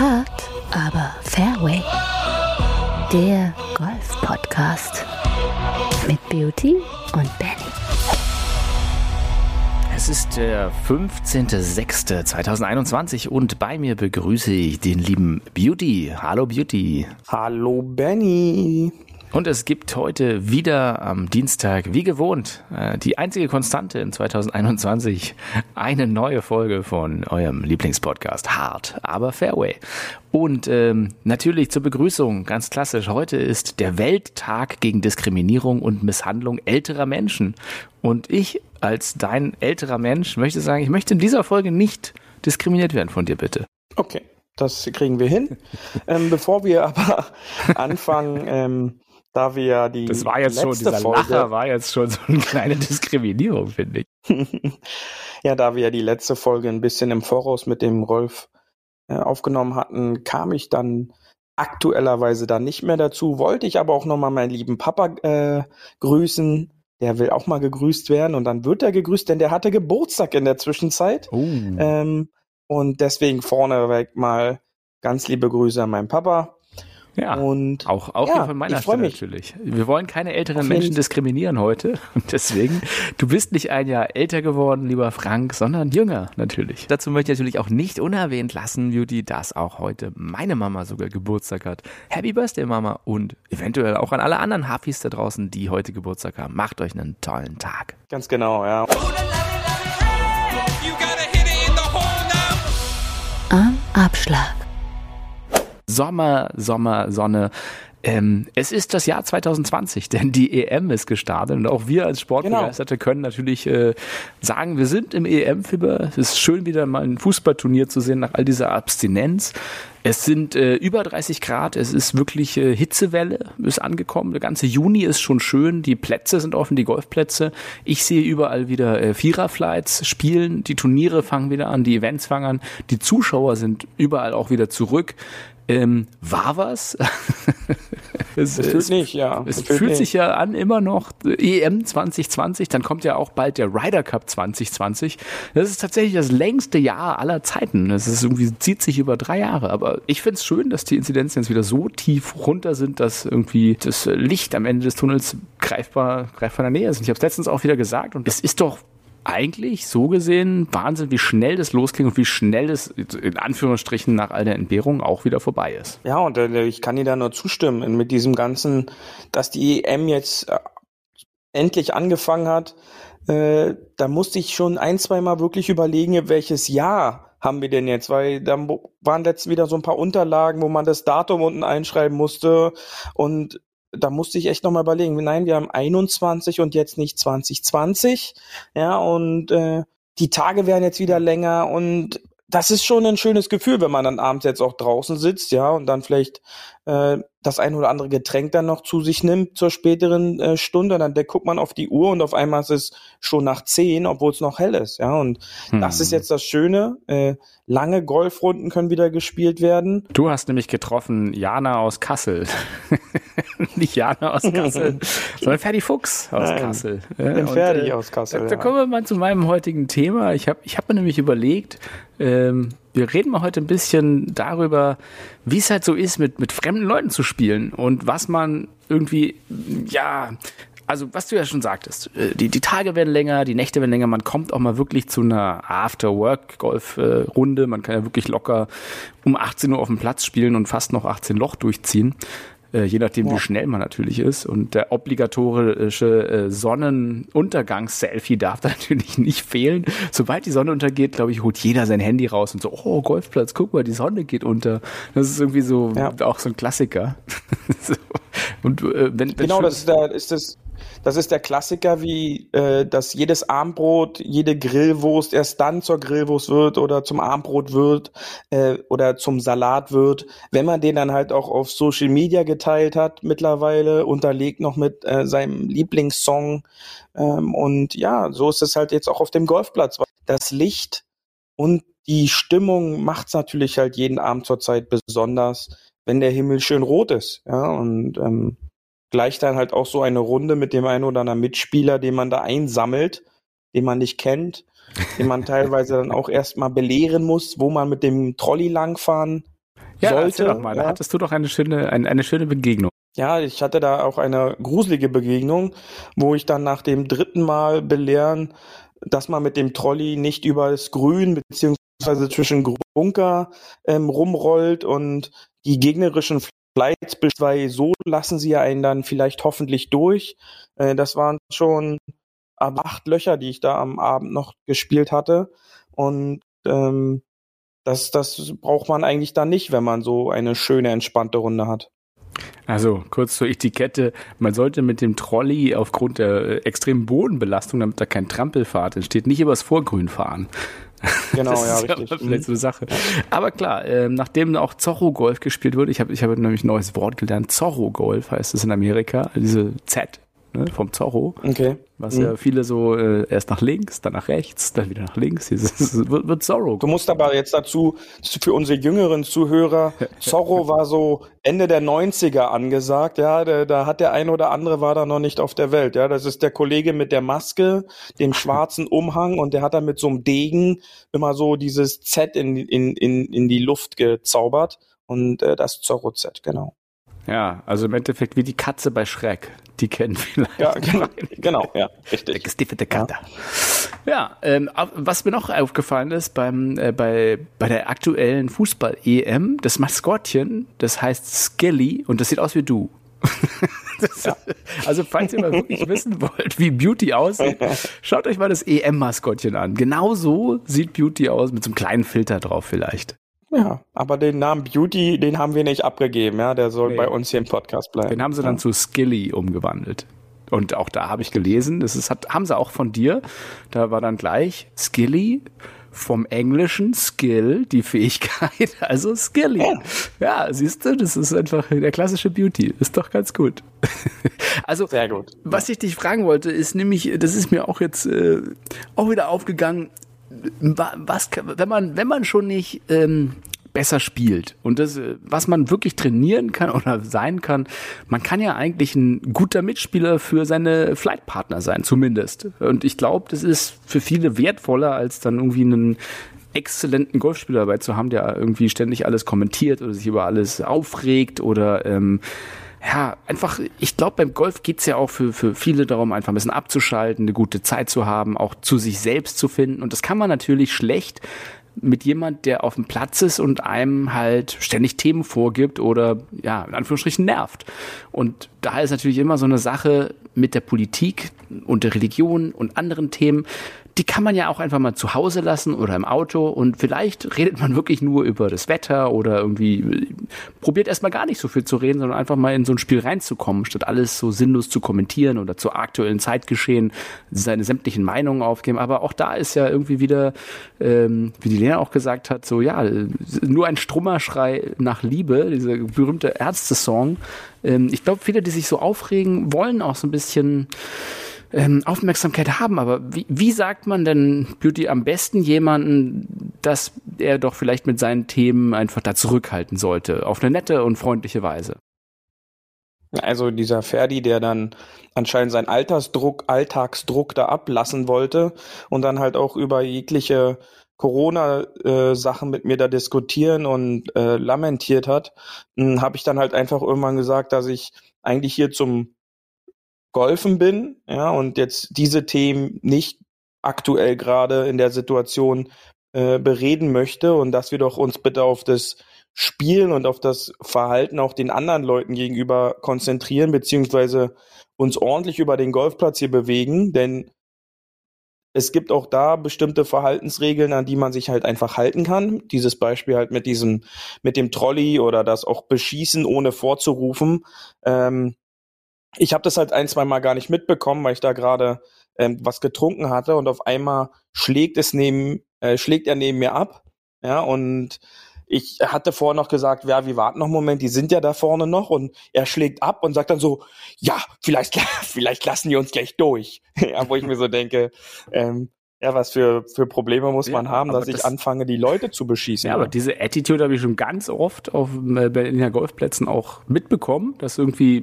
Hart, aber Fairway. Der Golf-Podcast mit Beauty und Benny. Es ist der 15.06.2021 und bei mir begrüße ich den lieben Beauty. Hallo Beauty. Hallo Benny. Und es gibt heute wieder am Dienstag, wie gewohnt, äh, die einzige Konstante in 2021, eine neue Folge von eurem Lieblingspodcast Hard, aber Fairway. Und ähm, natürlich zur Begrüßung, ganz klassisch, heute ist der Welttag gegen Diskriminierung und Misshandlung älterer Menschen. Und ich als dein älterer Mensch möchte sagen, ich möchte in dieser Folge nicht diskriminiert werden von dir, bitte. Okay. Das kriegen wir hin. ähm, bevor wir aber anfangen, ähm, da wir ja die Das war jetzt schon, dieser Folge, Lacher war jetzt schon so eine kleine Diskriminierung, finde ich. ja, da wir ja die letzte Folge ein bisschen im Voraus mit dem Rolf äh, aufgenommen hatten, kam ich dann aktuellerweise dann nicht mehr dazu, wollte ich aber auch nochmal meinen lieben Papa äh, grüßen. Der will auch mal gegrüßt werden und dann wird er gegrüßt, denn der hatte Geburtstag in der Zwischenzeit. Oh. Ähm, und deswegen vorneweg mal ganz liebe Grüße an meinen Papa. Ja, und auch, auch ja, hier von meiner Seite natürlich. Wir wollen keine älteren Menschen diskriminieren heute. Und deswegen, du bist nicht ein Jahr älter geworden, lieber Frank, sondern jünger natürlich. Dazu möchte ich natürlich auch nicht unerwähnt lassen, Beauty, dass auch heute meine Mama sogar Geburtstag hat. Happy Birthday, Mama. Und eventuell auch an alle anderen Hafis da draußen, die heute Geburtstag haben. Macht euch einen tollen Tag. Ganz genau, ja. Am Abschlag. Sommer, Sommer, Sonne. Ähm, es ist das Jahr 2020, denn die EM ist gestartet und auch wir als Sportbegeisterte genau. können natürlich äh, sagen, wir sind im EM-Fieber. Es ist schön, wieder mal ein Fußballturnier zu sehen nach all dieser Abstinenz. Es sind äh, über 30 Grad, es ist wirklich äh, Hitzewelle, ist angekommen. Der ganze Juni ist schon schön, die Plätze sind offen, die Golfplätze. Ich sehe überall wieder äh, Viererflights spielen, die Turniere fangen wieder an, die Events fangen an, die Zuschauer sind überall auch wieder zurück. Ähm, war was? es, es, fühlt nicht, ja. Es, es fühlt, fühlt sich ja an, immer noch EM 2020, dann kommt ja auch bald der Ryder Cup 2020. Das ist tatsächlich das längste Jahr aller Zeiten. Das ist irgendwie, zieht sich über drei Jahre. Aber ich finde es schön, dass die Inzidenzen jetzt wieder so tief runter sind, dass irgendwie das Licht am Ende des Tunnels greifbar, greifbar in der Nähe ist. Und ich habe es letztens auch wieder gesagt und es ist doch eigentlich so gesehen Wahnsinn, wie schnell das losging und wie schnell es in Anführungsstrichen nach all der Entbehrung auch wieder vorbei ist. Ja, und äh, ich kann dir da nur zustimmen mit diesem ganzen, dass die EM jetzt äh, endlich angefangen hat. Äh, da musste ich schon ein, zwei Mal wirklich überlegen, welches Jahr haben wir denn jetzt? Weil da waren letztens wieder so ein paar Unterlagen, wo man das Datum unten einschreiben musste und da musste ich echt nochmal überlegen, nein, wir haben 21 und jetzt nicht 2020. Ja, und äh, die Tage werden jetzt wieder länger und das ist schon ein schönes Gefühl, wenn man dann abends jetzt auch draußen sitzt, ja, und dann vielleicht äh, das ein oder andere Getränk dann noch zu sich nimmt zur späteren äh, Stunde. Dann da guckt man auf die Uhr und auf einmal ist es schon nach zehn, obwohl es noch hell ist, ja. Und hm. das ist jetzt das Schöne. Äh, lange Golfrunden können wieder gespielt werden. Du hast nämlich getroffen Jana aus Kassel. Nicht Jana aus Kassel, sondern Ferdi Fuchs aus Nein, Kassel. Ja, bin Ferdi äh, aus Kassel. Da, da kommen wir mal zu meinem heutigen Thema. Ich habe ich hab mir nämlich überlegt, ähm, wir reden mal heute ein bisschen darüber, wie es halt so ist, mit, mit fremden Leuten zu spielen und was man irgendwie, ja, also was du ja schon sagtest, äh, die, die Tage werden länger, die Nächte werden länger, man kommt auch mal wirklich zu einer After-Work-Golf-Runde, man kann ja wirklich locker um 18 Uhr auf dem Platz spielen und fast noch 18 Loch durchziehen äh, je nachdem, ja. wie schnell man natürlich ist. Und der obligatorische äh, Sonnenuntergangs-Selfie darf da natürlich nicht fehlen. Sobald die Sonne untergeht, glaube ich, holt jeder sein Handy raus und so, oh, Golfplatz, guck mal, die Sonne geht unter. Das ist irgendwie so ja. auch so ein Klassiker. so. Und äh, wenn, wenn genau, das ist, der, ist das das ist der Klassiker, wie äh, dass jedes Armbrot, jede Grillwurst erst dann zur Grillwurst wird oder zum Armbrot wird äh, oder zum Salat wird, wenn man den dann halt auch auf Social Media geteilt hat mittlerweile, unterlegt noch mit äh, seinem Lieblingssong. Ähm, und ja, so ist es halt jetzt auch auf dem Golfplatz. Das Licht und die Stimmung macht's natürlich halt jeden Abend zurzeit besonders, wenn der Himmel schön rot ist. Ja, und ähm, gleich dann halt auch so eine Runde mit dem einen oder anderen Mitspieler, den man da einsammelt, den man nicht kennt, den man teilweise dann auch erstmal belehren muss, wo man mit dem Trolley langfahren Ja, sollte. doch mal, da ja. hattest du doch eine schöne, eine, eine schöne Begegnung. Ja, ich hatte da auch eine gruselige Begegnung, wo ich dann nach dem dritten Mal belehren, dass man mit dem Trolley nicht über das Grün beziehungsweise zwischen Bunker ähm, rumrollt und die gegnerischen Weil so lassen sie ja einen dann vielleicht hoffentlich durch. Äh, das waren schon acht Löcher, die ich da am Abend noch gespielt hatte und ähm, das, das braucht man eigentlich dann nicht, wenn man so eine schöne, entspannte Runde hat. Also kurz zur Etikette, man sollte mit dem Trolley aufgrund der äh, extremen Bodenbelastung, damit da kein Trampelfahrt entsteht, nicht übers Vorgrün fahren. Genau, das ja, ist richtig. vielleicht so eine Sache. Aber klar, ähm, nachdem auch Zorro Golf gespielt wurde, ich habe ich hab nämlich ein neues Wort gelernt, Zorro Golf heißt es in Amerika, diese Z ne, vom Zorro, Okay. was Mhm. ja viele so äh, erst nach links, dann nach rechts, dann wieder nach links, dieses wird, wird Zorro Du musst aber jetzt dazu, für unsere jüngeren Zuhörer, Zorro war so Ende der 90er angesagt, ja, da, da hat der ein oder andere war da noch nicht auf der Welt, ja, das ist der Kollege mit der Maske, dem schwarzen Umhang und der hat dann mit so einem Degen immer so dieses Z in, in, in, in die Luft gezaubert und äh, das Zorro Z, genau. Ja, also im Endeffekt wie die Katze bei Schreck. Die kennen vielleicht. Ja, genau, genau ja, richtig. Weggestiftete Katze. Ja, ähm, was mir noch aufgefallen ist beim, äh, bei, bei der aktuellen Fußball-EM, das Maskottchen, das heißt Skelly und das sieht aus wie du. das, Also falls ihr mal wirklich wissen wollt, wie Beauty aussieht, schaut euch mal das EM-Maskottchen an. Genau so sieht Beauty aus, mit so einem kleinen Filter drauf vielleicht. Ja, aber den Namen Beauty, den haben wir nicht abgegeben, ja, der soll Nee. bei uns hier im Podcast bleiben. Den haben sie dann zu Skilly umgewandelt. Und auch da habe ich gelesen, das ist, hat, haben sie auch von dir. Da war dann gleich Skilly vom englischen Skill, die Fähigkeit, also Skilly. Ja, siehst du, das ist einfach der klassische Beauty. Ist doch ganz gut. Also, Sehr gut. was ich dich fragen wollte, ist nämlich, das ist mir auch jetzt äh, auch wieder aufgegangen, was, wenn man, wenn man schon nicht ähm, besser spielt und das, äh, was man wirklich trainieren kann oder sein kann, man kann ja eigentlich ein guter Mitspieler für seine Flightpartner sein, zumindest. Und ich glaube, das ist für viele wertvoller, als dann irgendwie einen exzellenten Golfspieler dabei zu haben, der irgendwie ständig alles kommentiert oder sich über alles aufregt oder ähm, ja, einfach, ich glaube, beim Golf geht's ja auch für, für viele darum, einfach ein bisschen abzuschalten, eine gute Zeit zu haben, auch zu sich selbst zu finden. Und das kann man natürlich schlecht mit jemand, der auf dem Platz ist und einem halt ständig Themen vorgibt oder ja, in Anführungsstrichen nervt. Und da ist natürlich immer so eine Sache mit der Politik und der Religion und anderen Themen, die kann man ja auch einfach mal zu Hause lassen oder im Auto und vielleicht redet man wirklich nur über das Wetter oder irgendwie äh, probiert erstmal gar nicht so viel zu reden, sondern einfach mal in so ein Spiel reinzukommen, statt alles so sinnlos zu kommentieren oder zu aktuellen Zeitgeschehen seine sämtlichen Meinungen aufgeben. Aber auch da ist ja irgendwie wieder, ähm, wie die Lena auch gesagt hat, so ja, nur ein Strummerschrei nach Liebe, dieser berühmte Ärzte-Song. Ähm, ich glaube, viele, die sich so aufregen, wollen auch so ein bisschen ähm, Aufmerksamkeit haben. Aber wie, wie sagt man denn Beauty am besten jemanden, dass er doch vielleicht mit seinen Themen einfach da zurückhalten sollte, auf eine nette und freundliche Weise? Also dieser Ferdi, der dann anscheinend seinen Altersdruck, Alltagsdruck da ablassen wollte und dann halt auch über jegliche Corona-Sachen mit mir da diskutieren und äh, lamentiert hat, habe ich dann halt einfach irgendwann gesagt, dass ich eigentlich hier zum Golfen bin, ja, und jetzt diese Themen nicht aktuell gerade in der Situation äh, bereden möchte und dass wir doch uns bitte auf das Spielen und auf das Verhalten auch den anderen Leuten gegenüber konzentrieren, beziehungsweise uns ordentlich über den Golfplatz hier bewegen, denn es gibt auch da bestimmte Verhaltensregeln, an die man sich halt einfach halten kann. Dieses Beispiel halt mit diesem, mit dem Trolley oder das auch beschießen, ohne vorzurufen. Ähm, ich habe das halt ein, zwei Mal gar nicht mitbekommen, weil ich da gerade ähm, was getrunken hatte und auf einmal schlägt es neben, äh, schlägt er neben mir ab. Ja, und ich hatte vorher noch gesagt, ja, wir warten noch einen Moment, die sind ja da vorne noch und er schlägt ab und sagt dann so, ja, vielleicht, vielleicht lassen die uns gleich durch. ja, wo ich mir so denke, ähm, ja, was für, für Probleme muss Ja, man haben, dass ich das- anfange, die Leute zu beschießen. Ja, aber diese Attitude habe ich schon ganz oft auf äh, Berliner Golfplätzen auch mitbekommen, dass irgendwie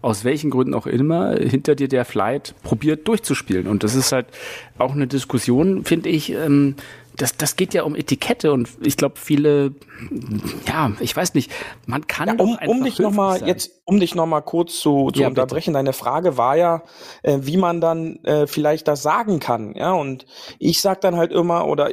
aus welchen Gründen auch immer hinter dir der Flight probiert durchzuspielen. Und das ist halt auch eine Diskussion, finde ich, ähm, das, das geht ja um Etikette und ich glaube, viele, ja, ich weiß nicht, man kann ja, um, um dich noch mal jetzt, um dich noch mal kurz zu, zu ja, unterbrechen. Bitte. Deine Frage war ja, äh, wie man dann äh, vielleicht das sagen kann, ja. Und ich sag dann halt immer oder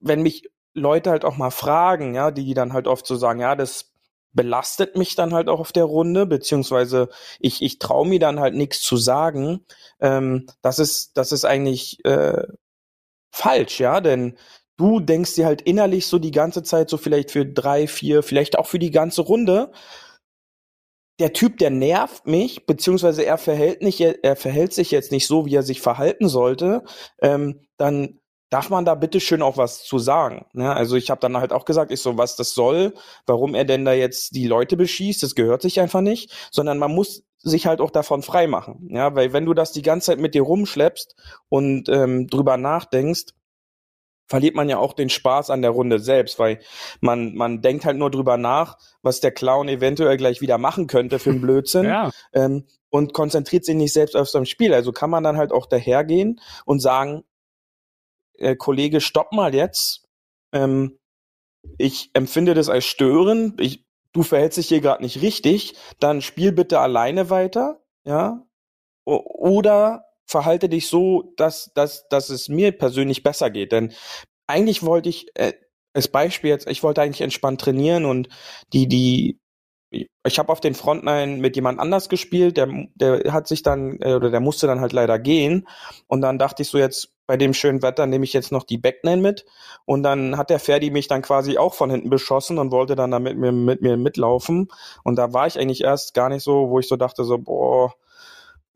wenn mich Leute halt auch mal fragen, ja, die dann halt oft so sagen, ja, das belastet mich dann halt auch auf der Runde, beziehungsweise ich, ich traue mir dann halt nichts zu sagen. Ähm, das ist, das ist eigentlich äh, falsch, ja, denn du denkst dir halt innerlich so die ganze Zeit so vielleicht für drei, vier, vielleicht auch für die ganze Runde. Der Typ, der nervt mich, beziehungsweise er verhält nicht, er verhält sich jetzt nicht so, wie er sich verhalten sollte, ähm, dann darf man da bitte schön auch was zu sagen. Ne? Also ich habe dann halt auch gesagt, ich so, was das soll, warum er denn da jetzt die Leute beschießt, das gehört sich einfach nicht, sondern man muss sich halt auch davon frei machen. Ja, weil wenn du das die ganze Zeit mit dir rumschleppst und ähm, drüber nachdenkst, verliert man ja auch den Spaß an der Runde selbst, weil man, man denkt halt nur drüber nach, was der Clown eventuell gleich wieder machen könnte für einen Blödsinn ja. ähm, und konzentriert sich nicht selbst auf sein Spiel. Also kann man dann halt auch dahergehen und sagen, äh, Kollege, stopp mal jetzt. Ähm, ich empfinde das als störend. Ich, du verhältst dich hier gerade nicht richtig. Dann spiel bitte alleine weiter, ja. Oder verhalte dich so, dass, dass, dass es mir persönlich besser geht. Denn eigentlich wollte ich, äh, als Beispiel jetzt, ich wollte eigentlich entspannt trainieren und die, die, ich habe auf den Frontline mit jemand anders gespielt, der, der hat sich dann, äh, oder der musste dann halt leider gehen. Und dann dachte ich so jetzt, bei dem schönen Wetter nehme ich jetzt noch die Backline mit. Und dann hat der Ferdi mich dann quasi auch von hinten beschossen und wollte dann da mit mir, mit mir mitlaufen. Und da war ich eigentlich erst gar nicht so, wo ich so dachte, so, boah,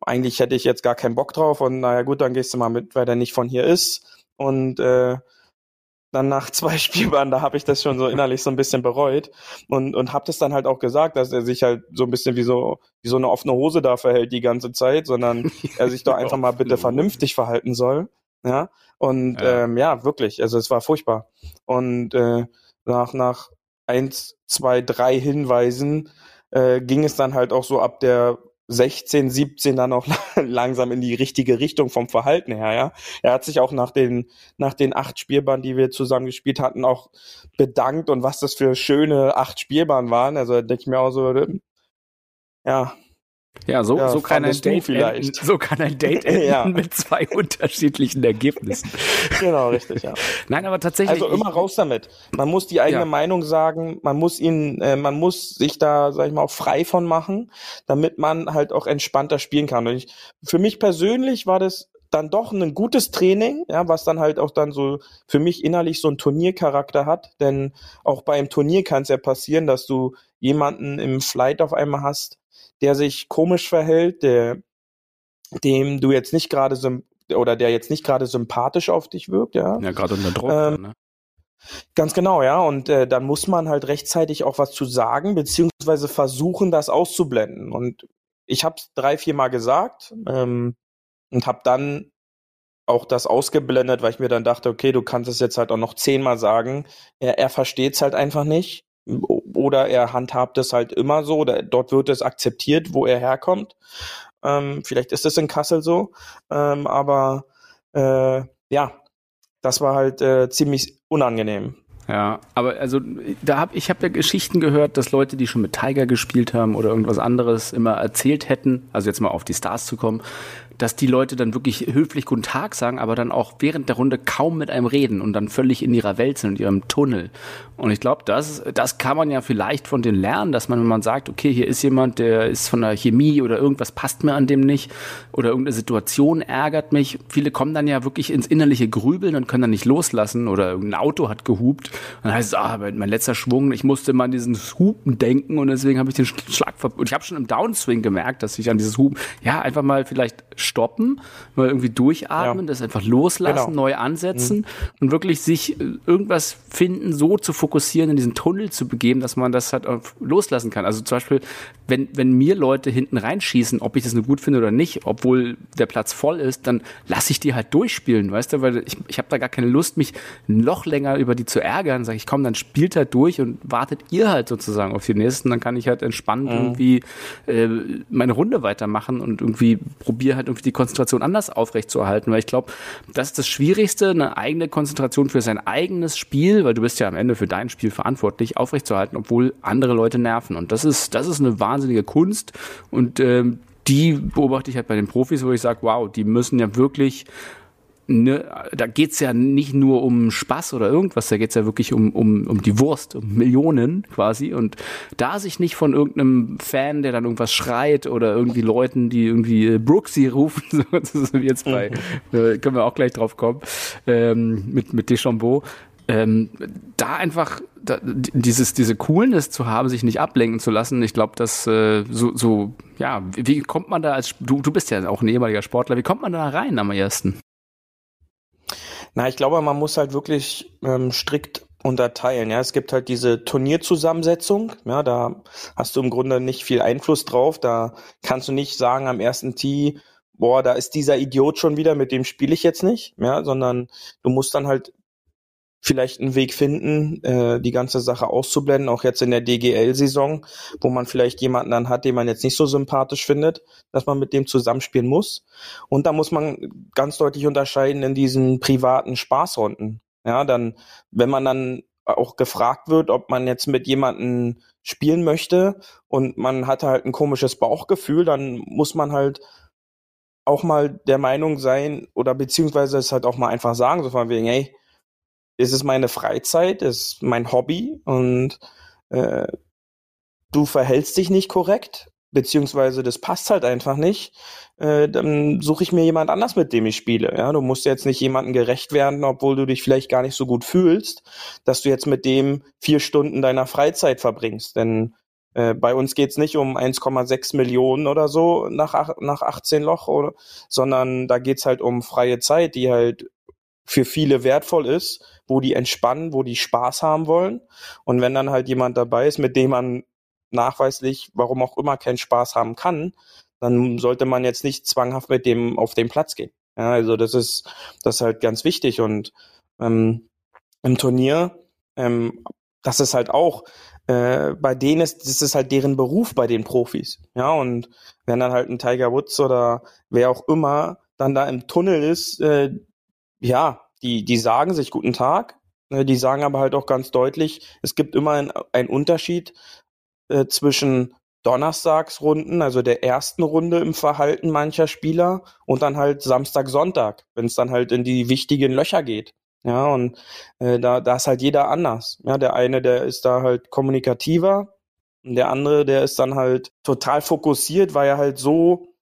eigentlich hätte ich jetzt gar keinen Bock drauf. Und naja gut, dann gehst du mal mit, weil der nicht von hier ist. Und äh, dann nach zwei Spielbahnen, da habe ich das schon so innerlich so ein bisschen bereut und und habe das dann halt auch gesagt, dass er sich halt so ein bisschen wie so wie so eine offene Hose da verhält die ganze Zeit, sondern er sich doch einfach mal bitte vernünftig verhalten soll, ja. Und ja. Ähm, ja wirklich, also es war furchtbar. Und äh, nach nach eins, zwei, drei Hinweisen äh, ging es dann halt auch so ab der 16, 17 dann auch langsam in die richtige Richtung vom Verhalten her, ja. Er hat sich auch nach den, nach den acht Spielbahnen, die wir zusammen gespielt hatten, auch bedankt und was das für schöne acht Spielbahnen waren. Also denke ich mir auch so, ja, ja, so, ja, so, kann ein Date vielleicht. Enden, so kann ein Date enden ja. mit zwei unterschiedlichen Ergebnissen. Genau, richtig, ja. Nein, aber tatsächlich. Also immer raus damit. Man muss die eigene ja. Meinung sagen, man muss ihn, äh, man muss sich da, sag ich mal, auch frei von machen, damit man halt auch entspannter spielen kann. Ich, für mich persönlich war das dann doch ein gutes Training, ja, was dann halt auch dann so für mich innerlich so einen Turniercharakter hat, denn auch beim Turnier kann es ja passieren, dass du jemanden im Flight auf einmal hast, der sich komisch verhält, der dem du jetzt nicht gerade oder der jetzt nicht gerade sympathisch auf dich wirkt, ja. Ja, gerade unter Druck, ähm, ne? Ganz genau, ja. Und äh, dann muss man halt rechtzeitig auch was zu sagen, beziehungsweise versuchen, das auszublenden. Und ich habe es drei, vier Mal gesagt ähm, und habe dann auch das ausgeblendet, weil ich mir dann dachte, okay, du kannst es jetzt halt auch noch zehnmal sagen. Er, er versteht es halt einfach nicht oder er handhabt es halt immer so, oder dort wird es akzeptiert, wo er herkommt. Ähm, vielleicht ist es in Kassel so, ähm, aber äh, ja, das war halt äh, ziemlich unangenehm. Ja, aber also da hab ich habe ja Geschichten gehört, dass Leute, die schon mit Tiger gespielt haben oder irgendwas anderes, immer erzählt hätten, also jetzt mal auf die Stars zu kommen, dass die Leute dann wirklich höflich Guten Tag sagen, aber dann auch während der Runde kaum mit einem reden und dann völlig in ihrer Welt sind, in ihrem Tunnel. Und ich glaube, das, das kann man ja vielleicht von denen lernen, dass man, wenn man sagt, okay, hier ist jemand, der ist von der Chemie oder irgendwas passt mir an dem nicht oder irgendeine Situation ärgert mich. Viele kommen dann ja wirklich ins innerliche Grübeln und können dann nicht loslassen oder irgendein Auto hat gehupt. dann heißt es, ah, mein letzter Schwung, ich musste mal an dieses Hupen denken und deswegen habe ich den Schlag ver Und ich habe schon im Downswing gemerkt, dass ich an dieses Hupen, ja, einfach mal vielleicht stoppen, mal irgendwie durchatmen, ja. das einfach loslassen, genau. neu ansetzen mhm. und wirklich sich äh, irgendwas finden, so zu fokussieren, in diesen Tunnel zu begeben, dass man das halt loslassen kann. Also zum Beispiel, wenn, wenn mir Leute hinten reinschießen, ob ich das nur gut finde oder nicht, obwohl der Platz voll ist, dann lasse ich die halt durchspielen, weißt du, weil ich, ich habe da gar keine Lust, mich noch länger über die zu ärgern. Sag ich, komm, dann spielt halt durch und wartet ihr halt sozusagen auf die nächsten, dann kann ich halt entspannt mhm. irgendwie äh, meine Runde weitermachen und irgendwie probiere halt irgendwie irgendwie die Konzentration anders aufrechtzuerhalten, weil ich glaube, das ist das Schwierigste, eine eigene Konzentration für sein eigenes Spiel, weil du bist ja am Ende für dein Spiel verantwortlich, aufrechtzuerhalten, obwohl andere Leute nerven. Und das ist, das ist eine wahnsinnige Kunst und ähm, die beobachte ich halt bei den Profis, wo ich sage, wow, die müssen ja wirklich ne, da geht's ja nicht nur um Spaß oder irgendwas, da geht's ja wirklich um, um, um die Wurst, um Millionen quasi. Und da sich nicht von irgendeinem Fan, der dann irgendwas schreit oder irgendwie Leuten, die irgendwie äh, Brooksy rufen, so jetzt bei, mhm. äh, können wir auch gleich drauf kommen, ähm, mit, mit Deschambeau, ähm, da einfach da, dieses diese Coolness zu haben, sich nicht ablenken zu lassen. Ich glaube, dass äh, so so ja, wie kommt man da als du du bist ja auch ein ehemaliger Sportler, wie kommt man da rein am ersten? Na, ich glaube, man muss halt wirklich ähm, strikt unterteilen. Ja, es gibt halt diese Turnierzusammensetzung. Ja, da hast du im Grunde nicht viel Einfluss drauf. Da kannst du nicht sagen am ersten Tee, boah, da ist dieser Idiot schon wieder, mit dem spiele ich jetzt nicht. Ja, sondern du musst dann halt vielleicht einen Weg finden, äh, die ganze Sache auszublenden, auch jetzt in der DGL-Saison, wo man vielleicht jemanden dann hat, den man jetzt nicht so sympathisch findet, dass man mit dem zusammenspielen muss. Und da muss man ganz deutlich unterscheiden in diesen privaten Spaßrunden. Ja, dann, wenn man dann auch gefragt wird, ob man jetzt mit jemanden spielen möchte und man hat halt ein komisches Bauchgefühl, dann muss man halt auch mal der Meinung sein oder beziehungsweise es halt auch mal einfach sagen, so von wegen, hey, es ist meine Freizeit, es ist mein Hobby und äh, du verhältst dich nicht korrekt, beziehungsweise das passt halt einfach nicht, äh, dann suche ich mir jemand anders, mit dem ich spiele. Ja, du musst jetzt nicht jemandem gerecht werden, obwohl du dich vielleicht gar nicht so gut fühlst, dass du jetzt mit dem vier Stunden deiner Freizeit verbringst. Denn äh, bei uns geht's nicht um 1,6 Millionen oder so nach, nach 18 Loch, oder, sondern da geht's halt um freie Zeit, die halt für viele wertvoll ist, wo die entspannen, wo die Spaß haben wollen. Und wenn dann halt jemand dabei ist, mit dem man nachweislich, warum auch immer, keinen Spaß haben kann, dann sollte man jetzt nicht zwanghaft mit dem auf den Platz gehen. Ja, also das ist das ist halt ganz wichtig und ähm, im Turnier, ähm, das ist halt auch äh, bei denen ist das ist halt deren Beruf bei den Profis. Ja und wenn dann halt ein Tiger Woods oder wer auch immer dann da im Tunnel ist, äh, ja, die, die sagen sich guten Tag, ne, die sagen aber halt auch ganz deutlich, es gibt immer einen Unterschied äh, zwischen Donnerstagsrunden, also der ersten Runde im Verhalten mancher Spieler und dann halt Samstag, Sonntag, wenn es dann halt in die wichtigen Löcher geht. Ja, und äh, da, da ist halt jeder anders. Ja, der eine, der ist da halt kommunikativer und der andere, der ist dann halt total fokussiert, weil er halt so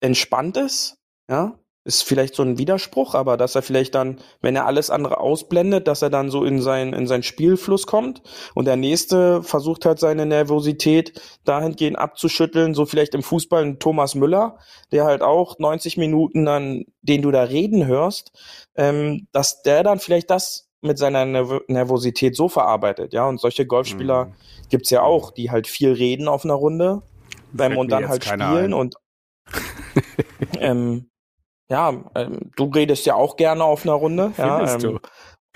entspannt ist. Ja, ist vielleicht so ein Widerspruch, aber dass er vielleicht dann, wenn er alles andere ausblendet, dass er dann so in sein, in sein Spielfluss kommt und der nächste versucht halt seine Nervosität dahingehend abzuschütteln, so vielleicht im Fußball ein Thomas Müller, der halt auch 90 Minuten dann, den du da reden hörst, ähm, dass der dann vielleicht das mit seiner Nerv Nervosität so verarbeitet, ja, und solche Golfspieler mhm. gibt's ja auch, die halt viel reden auf einer Runde, beim und dann halt spielen ein. und ähm, ja, ähm, du redest ja auch gerne auf einer Runde. Findest ja, ähm,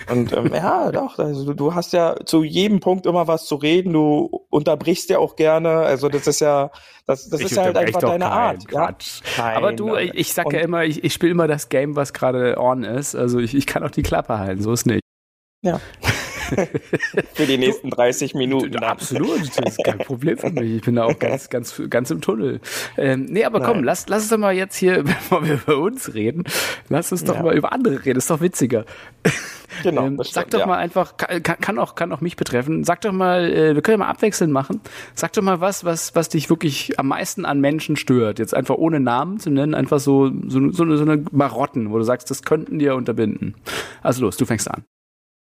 du? Und ähm, ja, doch, also du, du hast ja zu jedem Punkt immer was zu reden, du unterbrichst ja auch gerne, also das ist ja, das, das ist ja halt einfach deine Art. Quatsch. Ja? Aber du, ich, ich sag ja immer, ich, ich spiele immer das Game, was gerade on ist, also ich, ich kann auch die Klappe halten, so ist nicht. Ja. für die nächsten 30 Minuten. Du, absolut, das ist kein Problem für mich. Ich bin da auch ganz, ganz, ganz im Tunnel. Ähm, nee, aber komm, lass, lass uns doch mal jetzt hier, bevor wir über uns reden, lass uns doch ja. mal über andere reden. Das ist doch witziger. Genau. Ähm, stimmt, sag doch ja. mal einfach, kann, kann, auch, kann auch mich betreffen. Sag doch mal, äh, wir können ja mal abwechselnd machen. Sag doch mal was, was, was dich wirklich am meisten an Menschen stört. Jetzt einfach ohne Namen zu nennen, einfach so, so, so, eine, so eine Marotten, wo du sagst, das könnten dir unterbinden. Also los, du fängst an.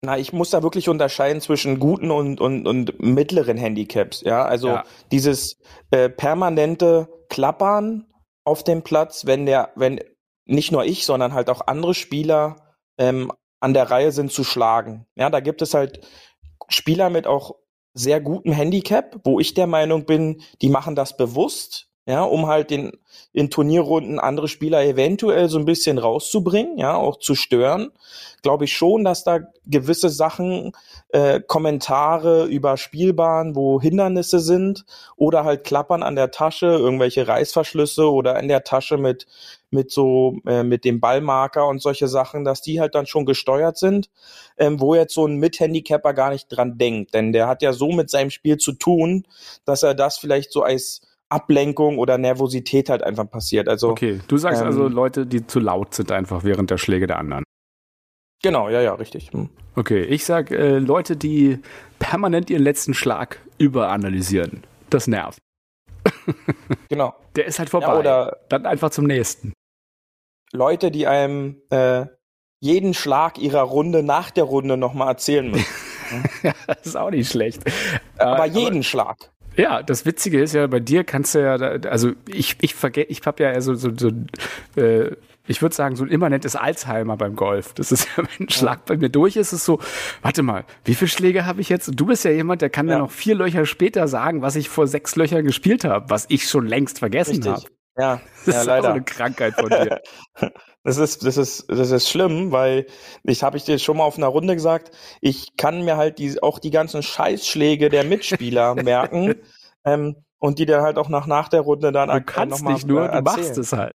Na, ich muss da wirklich unterscheiden zwischen guten und, und, und mittleren Handicaps. Ja, also ja. dieses äh, permanente Klappern auf dem Platz, wenn der, wenn nicht nur ich, sondern halt auch andere Spieler ähm, an der Reihe sind zu schlagen. Ja, da gibt es halt Spieler mit auch sehr gutem Handicap, wo ich der Meinung bin, die machen das bewusst, ja, um halt den in Turnierrunden andere Spieler eventuell so ein bisschen rauszubringen, ja, auch zu stören, glaube ich schon, dass da gewisse Sachen, äh, Kommentare über Spielbahn, wo Hindernisse sind oder halt Klappern an der Tasche, irgendwelche Reißverschlüsse oder in der Tasche mit mit so äh, mit dem Ballmarker und solche Sachen, dass die halt dann schon gesteuert sind, ähm, wo jetzt so ein Mithandicapper gar nicht dran denkt, denn der hat ja so mit seinem Spiel zu tun, dass er das vielleicht so als Ablenkung oder Nervosität halt einfach passiert. Also okay, du sagst ähm, also Leute, die zu laut sind einfach während der Schläge der anderen. Genau, ja, ja, richtig. Hm. Okay, ich sag äh, Leute, die permanent ihren letzten Schlag überanalysieren. Das nervt. genau. Der ist halt vorbei. Ja, oder dann einfach zum nächsten. Leute, die einem äh, jeden Schlag ihrer Runde nach der Runde nochmal erzählen müssen. ja, das ist auch nicht schlecht. Aber äh, jeden aber, Schlag. Ja, das Witzige ist ja, bei dir kannst du ja, also ich, ich vergesse, ich habe ja so, so, so äh, ich würde sagen, so ein immanentes Alzheimer beim Golf. Das ist ja, wenn ein Schlag bei mir durch ist, ist es so, warte mal, wie viele Schläge habe ich jetzt? Du bist ja jemand, der kann ja. mir noch vier Löcher später sagen, was ich vor sechs Löchern gespielt habe, was ich schon längst vergessen habe. Ja, das ja, ist leider. auch eine Krankheit von dir. Das ist, das ist, das ist schlimm, weil ich habe ich dir schon mal auf einer Runde gesagt, ich kann mir halt die, auch die ganzen Scheißschläge der Mitspieler merken ähm, und die dann halt auch nach, nach der Runde dann du kannst noch nicht nur, du machst es halt.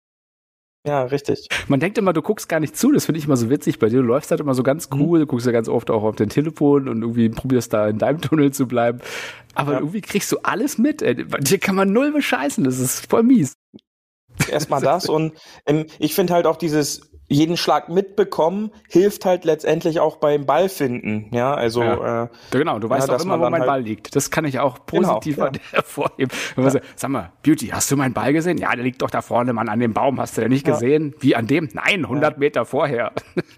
Ja, richtig. Man denkt immer, du guckst gar nicht zu. Das finde ich immer so witzig bei dir. Du läufst halt immer so ganz mhm. cool, mhm. du guckst ja ganz oft auch auf dein Telefon und irgendwie probierst da in deinem Tunnel zu bleiben. Aber ja. irgendwie kriegst du alles mit. Ey. Bei dir kann man null bescheißen. Das ist voll mies. Erstmal das. Und ähm, ich finde halt auch dieses jeden Schlag mitbekommen, hilft halt letztendlich auch beim Ballfinden. Ja, also ja. Äh, genau, du weißt ja, auch immer, wo mein halt Ball liegt. Das kann ich auch positiv genau, ja. hervorheben. Ja. Sag mal, Beauty, hast du meinen Ball gesehen? Ja, der liegt doch da vorne, Mann, an dem Baum. Hast du den nicht gesehen? Wie an dem? Nein, 100 Meter vorher.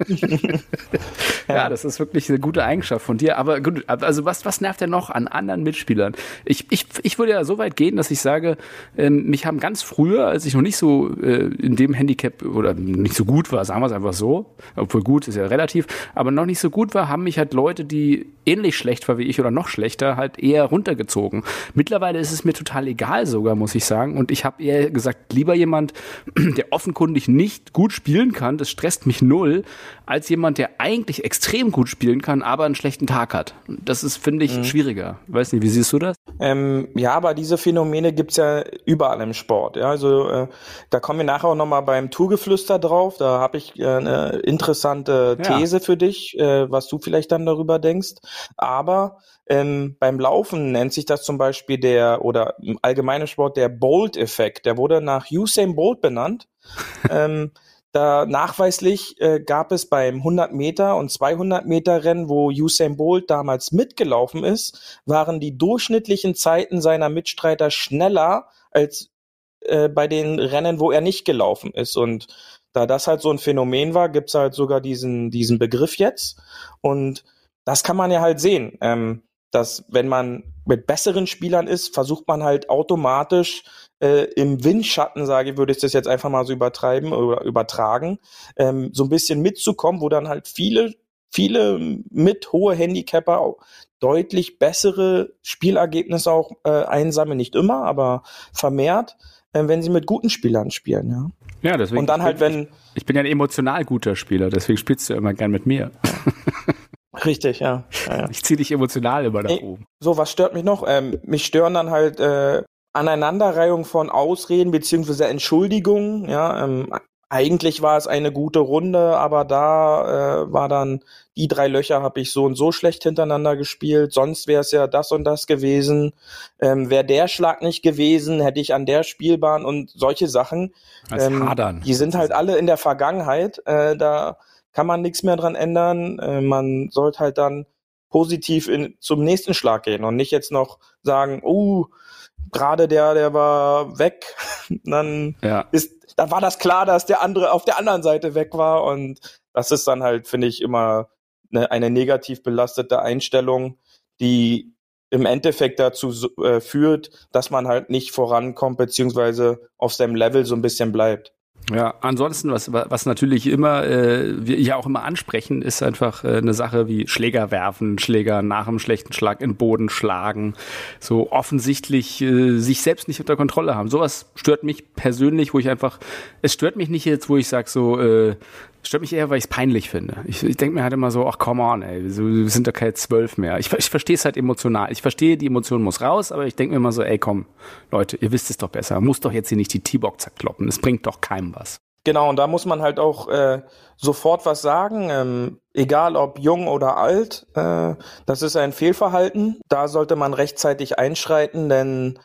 ja. das ist wirklich eine gute Eigenschaft von dir. Aber gut, also was, was nervt denn noch an anderen Mitspielern? Ich, ich, ich würde ja so weit gehen, dass ich sage, ähm, mich haben ganz früher, als ich noch nicht so äh, in dem Handicap oder nicht so gut war, war, sagen wir es einfach so, obwohl gut ist ja relativ, aber noch nicht so gut war, haben mich halt Leute, die ähnlich schlecht war wie ich oder noch schlechter, halt eher runtergezogen. Mittlerweile ist es mir total egal sogar, muss ich sagen. Und ich habe eher gesagt, lieber jemand, der offenkundig nicht gut spielen kann, das stresst mich null, als jemand, der eigentlich extrem gut spielen kann, aber einen schlechten Tag hat. Das ist, finde ich, mhm. schwieriger. Weiß nicht, wie siehst du das? Ähm, ja, aber diese Phänomene gibt's ja überall im Sport. Ja, also äh, da kommen wir nachher auch nochmal beim Tourgeflüster drauf. Da habe ich äh, eine interessante These ja. für dich, äh, was du vielleicht dann darüber denkst. Aber ähm, beim Laufen nennt sich das zum Beispiel der, oder im allgemeinen Sport der Bolt-Effekt. Der wurde nach Usain Bolt benannt. ähm, da nachweislich äh, gab es beim 100 Meter und 200 Meter Rennen, wo Usain Bolt damals mitgelaufen ist, waren die durchschnittlichen Zeiten seiner Mitstreiter schneller als äh, bei den Rennen, wo er nicht gelaufen ist. Und da das halt so ein Phänomen war, gibt's halt sogar diesen, diesen Begriff jetzt. Und das kann man ja halt sehen, ähm, dass wenn man mit besseren Spielern ist, versucht man halt automatisch äh, im Windschatten, sage ich, würde ich das jetzt einfach mal so übertreiben oder übertragen, ähm, so ein bisschen mitzukommen, wo dann halt viele, viele mit hohe Handicapper deutlich bessere Spielergebnisse auch äh, einsammeln, nicht immer, aber vermehrt, wenn sie mit guten Spielern spielen, ja. Ja, deswegen. Und dann halt, wenn. Ich, ich bin ja ein emotional guter Spieler, deswegen spielst du immer gern mit mir. Richtig, ja. ja, ja. Ich ziehe dich emotional immer nach oben. So, was stört mich noch? Ähm, mich stören dann halt äh, Aneinanderreihung von Ausreden beziehungsweise Entschuldigungen. Ja, ähm, eigentlich war es eine gute Runde, aber da äh, war dann die drei Löcher habe ich so und so schlecht hintereinander gespielt. Sonst wäre es ja das und das gewesen. Ähm, wäre der Schlag nicht gewesen, hätte ich an der Spielbahn und solche Sachen. Ähm, Hadern. Die sind halt alle in der Vergangenheit. Äh, da kann man nichts mehr dran ändern. Äh, man sollte halt dann positiv in, zum nächsten Schlag gehen und nicht jetzt noch sagen, oh, gerade der, der war weg, dann ja. ist, da war das klar, dass der andere auf der anderen Seite weg war und das ist dann halt, finde ich, immer eine, eine negativ belastete Einstellung, die im Endeffekt dazu äh, führt, dass man halt nicht vorankommt, beziehungsweise auf seinem Level so ein bisschen bleibt. Ja, ansonsten, was, was natürlich immer, äh, wir ja auch immer ansprechen, ist einfach äh, eine Sache wie Schläger werfen, Schläger nach einem schlechten Schlag in den Boden schlagen, so offensichtlich äh, sich selbst nicht unter Kontrolle haben. Sowas stört mich persönlich, wo ich einfach, es stört mich nicht jetzt, wo ich sage so, äh, Stört mich eher, weil ich es peinlich finde. Ich, ich denke mir halt immer so, ach come on, ey, wir sind doch keine zwölf mehr. Ich, ich verstehe es halt emotional. Ich verstehe, die Emotion muss raus, aber ich denke mir immer so, ey komm, Leute, ihr wisst es doch besser. Muss doch jetzt hier nicht die T-Box zerkloppen. Es bringt doch keinem was. Genau, und da muss man halt auch äh, sofort was sagen, ähm, egal ob jung oder alt. Äh, das ist ein Fehlverhalten. Da sollte man rechtzeitig einschreiten, denn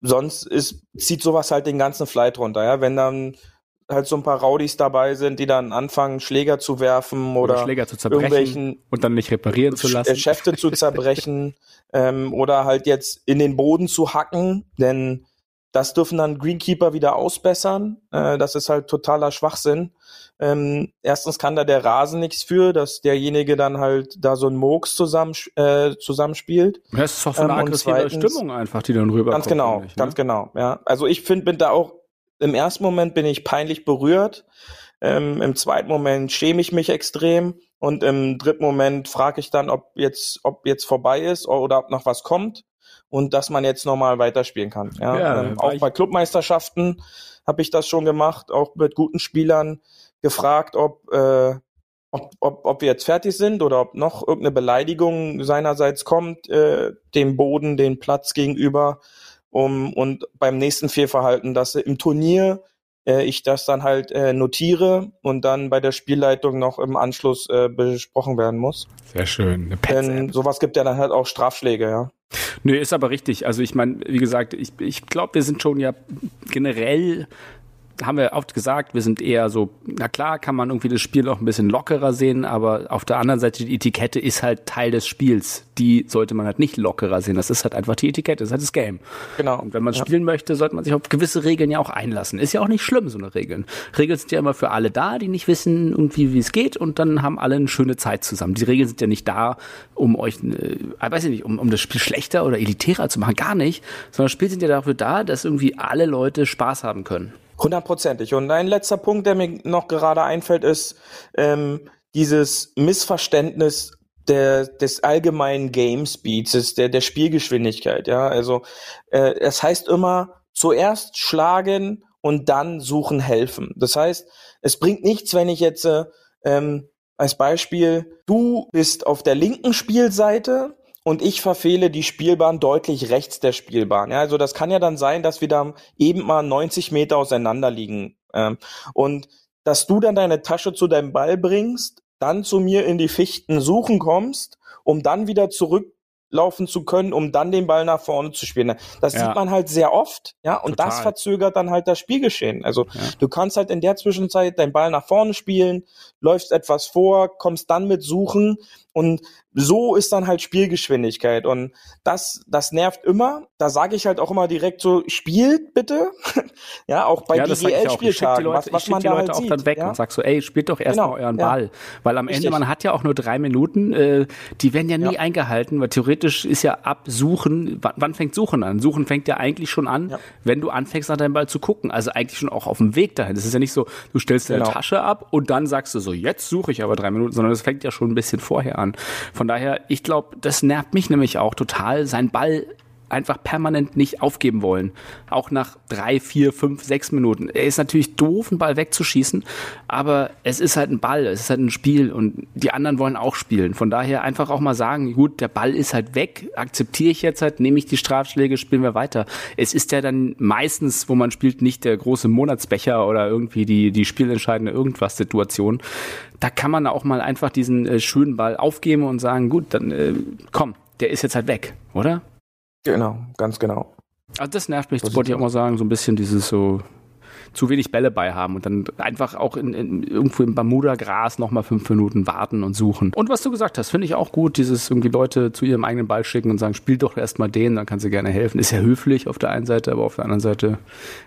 sonst ist, zieht sowas halt den ganzen Flight runter. Ja? Wenn dann halt so ein paar Rowdies dabei sind, die dann anfangen, Schläger zu werfen oder, oder Schläger zu zerbrechen und dann nicht reparieren zu lassen. Schäfte zu zerbrechen ähm, oder halt jetzt in den Boden zu hacken, denn das dürfen dann Greenkeeper wieder ausbessern. Äh, das ist halt totaler Schwachsinn. Ähm, erstens kann da der Rasen nichts für, dass derjenige dann halt da so ein Mooks zusammen, äh, zusammenspielt. Ja, es ist doch so eine ähm, aggressive Stimmung einfach, die dann rüberkommt. Ganz genau, nicht, ne? ganz genau, ja. Also ich finde, bin da auch im ersten Moment bin ich peinlich berührt. Ähm, Im zweiten Moment schäme ich mich extrem und im dritten Moment frage ich dann, ob jetzt, ob jetzt vorbei ist oder ob noch was kommt und dass man jetzt nochmal weiterspielen kann. Ja, ja ähm, auch bei Clubmeisterschaften habe ich das schon gemacht, auch mit guten Spielern gefragt, ob, äh, ob, ob, ob wir jetzt fertig sind oder ob noch irgendeine Beleidigung seinerseits kommt, äh, dem Boden, den Platz gegenüber um, und beim nächsten Fehlverhalten, dass im Turnier äh, ich das dann halt äh, notiere und dann bei der Spielleitung noch im Anschluss äh, besprochen werden muss. Sehr schön. Denn sowas gibt ja dann halt auch Strafschläge, ja. Nö, ist aber richtig. Also ich meine, wie gesagt, ich, ich glaube, wir sind schon ja generell haben wir oft gesagt, wir sind eher so, na klar, kann man irgendwie das Spiel auch ein bisschen lockerer sehen, aber auf der anderen Seite die Etikette ist halt Teil des Spiels. Die sollte man halt nicht lockerer sehen. Das ist halt einfach die Etikette, das ist halt das Game. Genau. Und wenn man ja. spielen möchte, sollte man sich auf gewisse Regeln ja auch einlassen. Ist ja auch nicht schlimm, so eine Regeln. Regeln sind ja immer für alle da, die nicht wissen irgendwie, wie es geht und dann haben alle eine schöne Zeit zusammen. Die Regeln sind ja nicht da, um euch, äh, weiß ich nicht, um, um das Spiel schlechter oder elitärer zu machen, gar nicht, sondern Spiel sind ja dafür da, dass irgendwie alle Leute Spaß haben können. Hundertprozentig. Und ein letzter Punkt, der mir noch gerade einfällt, ist ähm, dieses Missverständnis der, des allgemeinen Game Speeds, der, der Spielgeschwindigkeit. Ja, also äh, es heißt immer zuerst schlagen und dann suchen helfen. Das heißt, es bringt nichts, wenn ich jetzt äh, ähm, als Beispiel, du bist auf der linken Spielseite und ich verfehle die Spielbahn deutlich rechts der Spielbahn. Ja, also das kann ja dann sein, dass wir da eben mal 90 Meter auseinander liegen. Ähm, und dass du dann deine Tasche zu deinem Ball bringst, dann zu mir in die Fichten suchen kommst, um dann wieder zurück laufen zu können, um dann den Ball nach vorne zu spielen. Das ja. sieht man halt sehr oft, ja, und Total. das verzögert dann halt das Spielgeschehen. Also ja. du kannst halt in der Zwischenzeit deinen Ball nach vorne spielen, läufst etwas vor, kommst dann mit Suchen und so ist dann halt Spielgeschwindigkeit und das das nervt immer. Da sage ich halt auch immer direkt so spielt bitte. ja, auch bei ja, DGL Spieltagen, was, was man die da Leute halt auch sieht, dann weg ja? und sag so, ey, spielt doch erstmal genau, euren Ball, weil am Richtig. Ende man hat ja auch nur drei Minuten, äh, die werden ja nie eingehalten, weil theoretisch ist ja ab Suchen, wann, wann fängt Suchen an? Suchen fängt ja eigentlich schon an, wenn du anfängst nach deinem Ball zu gucken, also eigentlich schon auch auf dem Weg dahin. Das ist ja nicht so, du stellst deine genau. Tasche ab und dann sagst du so, jetzt suche ich aber drei Minuten, sondern das fängt ja schon ein bisschen vorher an an. Von daher, ich glaube, das nervt mich nämlich auch total, sein Ball einfach permanent nicht aufgeben wollen. Auch nach drei, vier, fünf, sechs Minuten. Er ist natürlich doof, einen Ball wegzuschießen, aber es ist halt ein Ball, es ist halt ein Spiel und die anderen wollen auch spielen. Von daher einfach auch mal sagen, gut, der Ball ist halt weg, akzeptiere ich jetzt halt, nehme ich die Strafschläge, spielen wir weiter. Es ist ja dann meistens, wo man spielt, nicht der große Monatsbecher oder irgendwie die, die spielentscheidende irgendwas Situation. Da kann man auch mal einfach diesen äh, schönen Ball aufgeben und sagen, gut, dann äh, komm, der ist jetzt halt weg, oder? Genau, ganz genau. Also das nervt mich, das wollte ich auch mal sagen, so ein bisschen dieses so, zu wenig Bälle bei haben und dann einfach auch in, in, irgendwo im Bermuda-Gras nochmal fünf Minuten warten und suchen. Und was du gesagt hast, finde ich auch gut, dieses irgendwie Leute zu ihrem eigenen Ball schicken und sagen, spiel doch erstmal den, dann kannst du gerne helfen. Ist ja höflich auf der einen Seite, aber auf der anderen Seite,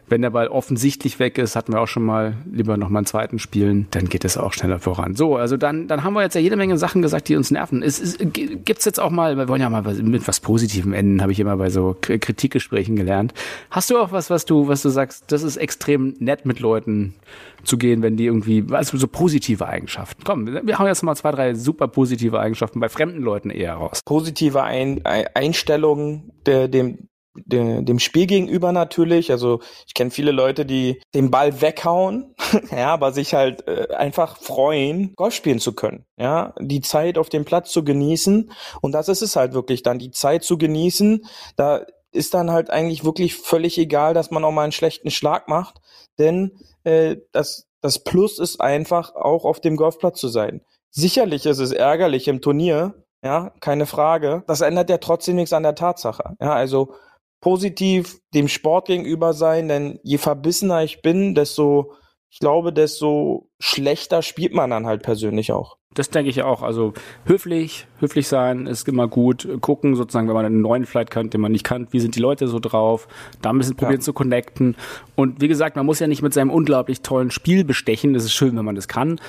wenn der Ball offensichtlich weg ist, hatten wir auch schon mal, lieber nochmal einen zweiten spielen, dann geht es auch schneller voran. So, also dann, dann haben wir jetzt ja jede Menge Sachen gesagt, die uns nerven. Es, es, gibt's jetzt auch mal, wir wollen ja mal mit was Positivem enden, habe ich immer bei so Kritikgesprächen gelernt. Hast du auch was, was du, was du sagst, das ist extrem nett mit Leuten zu gehen, wenn die irgendwie, also so positive Eigenschaften. Komm, wir haben jetzt mal zwei, drei super positive Eigenschaften bei fremden Leuten eher raus. Positive Ein Einstellung dem, de, dem Spiel gegenüber natürlich. Also ich kenne viele Leute, die den Ball weghauen, ja, aber sich halt äh, einfach freuen, Golf spielen zu können. Ja, die Zeit auf dem Platz zu genießen. Und das ist es halt wirklich dann, die Zeit zu genießen. Da ist dann halt eigentlich wirklich völlig egal, dass man auch mal einen schlechten Schlag macht, denn äh, das, das Plus ist einfach auch auf dem Golfplatz zu sein. Sicherlich ist es ärgerlich im Turnier, ja, keine Frage. Das ändert ja trotzdem nichts an der Tatsache. Ja, also positiv dem Sport gegenüber sein, denn je verbissener ich bin, desto, ich glaube, desto schlechter spielt man dann halt persönlich auch. Das denke ich auch. Also höflich, höflich sein ist immer gut. Gucken sozusagen, wenn man einen neuen Flight kennt, den man nicht kannt, wie sind die Leute so drauf, da ein bisschen probieren ja. zu connecten. Und wie gesagt, man muss ja nicht mit seinem unglaublich tollen Spiel bestechen. Das ist schön, wenn man das kann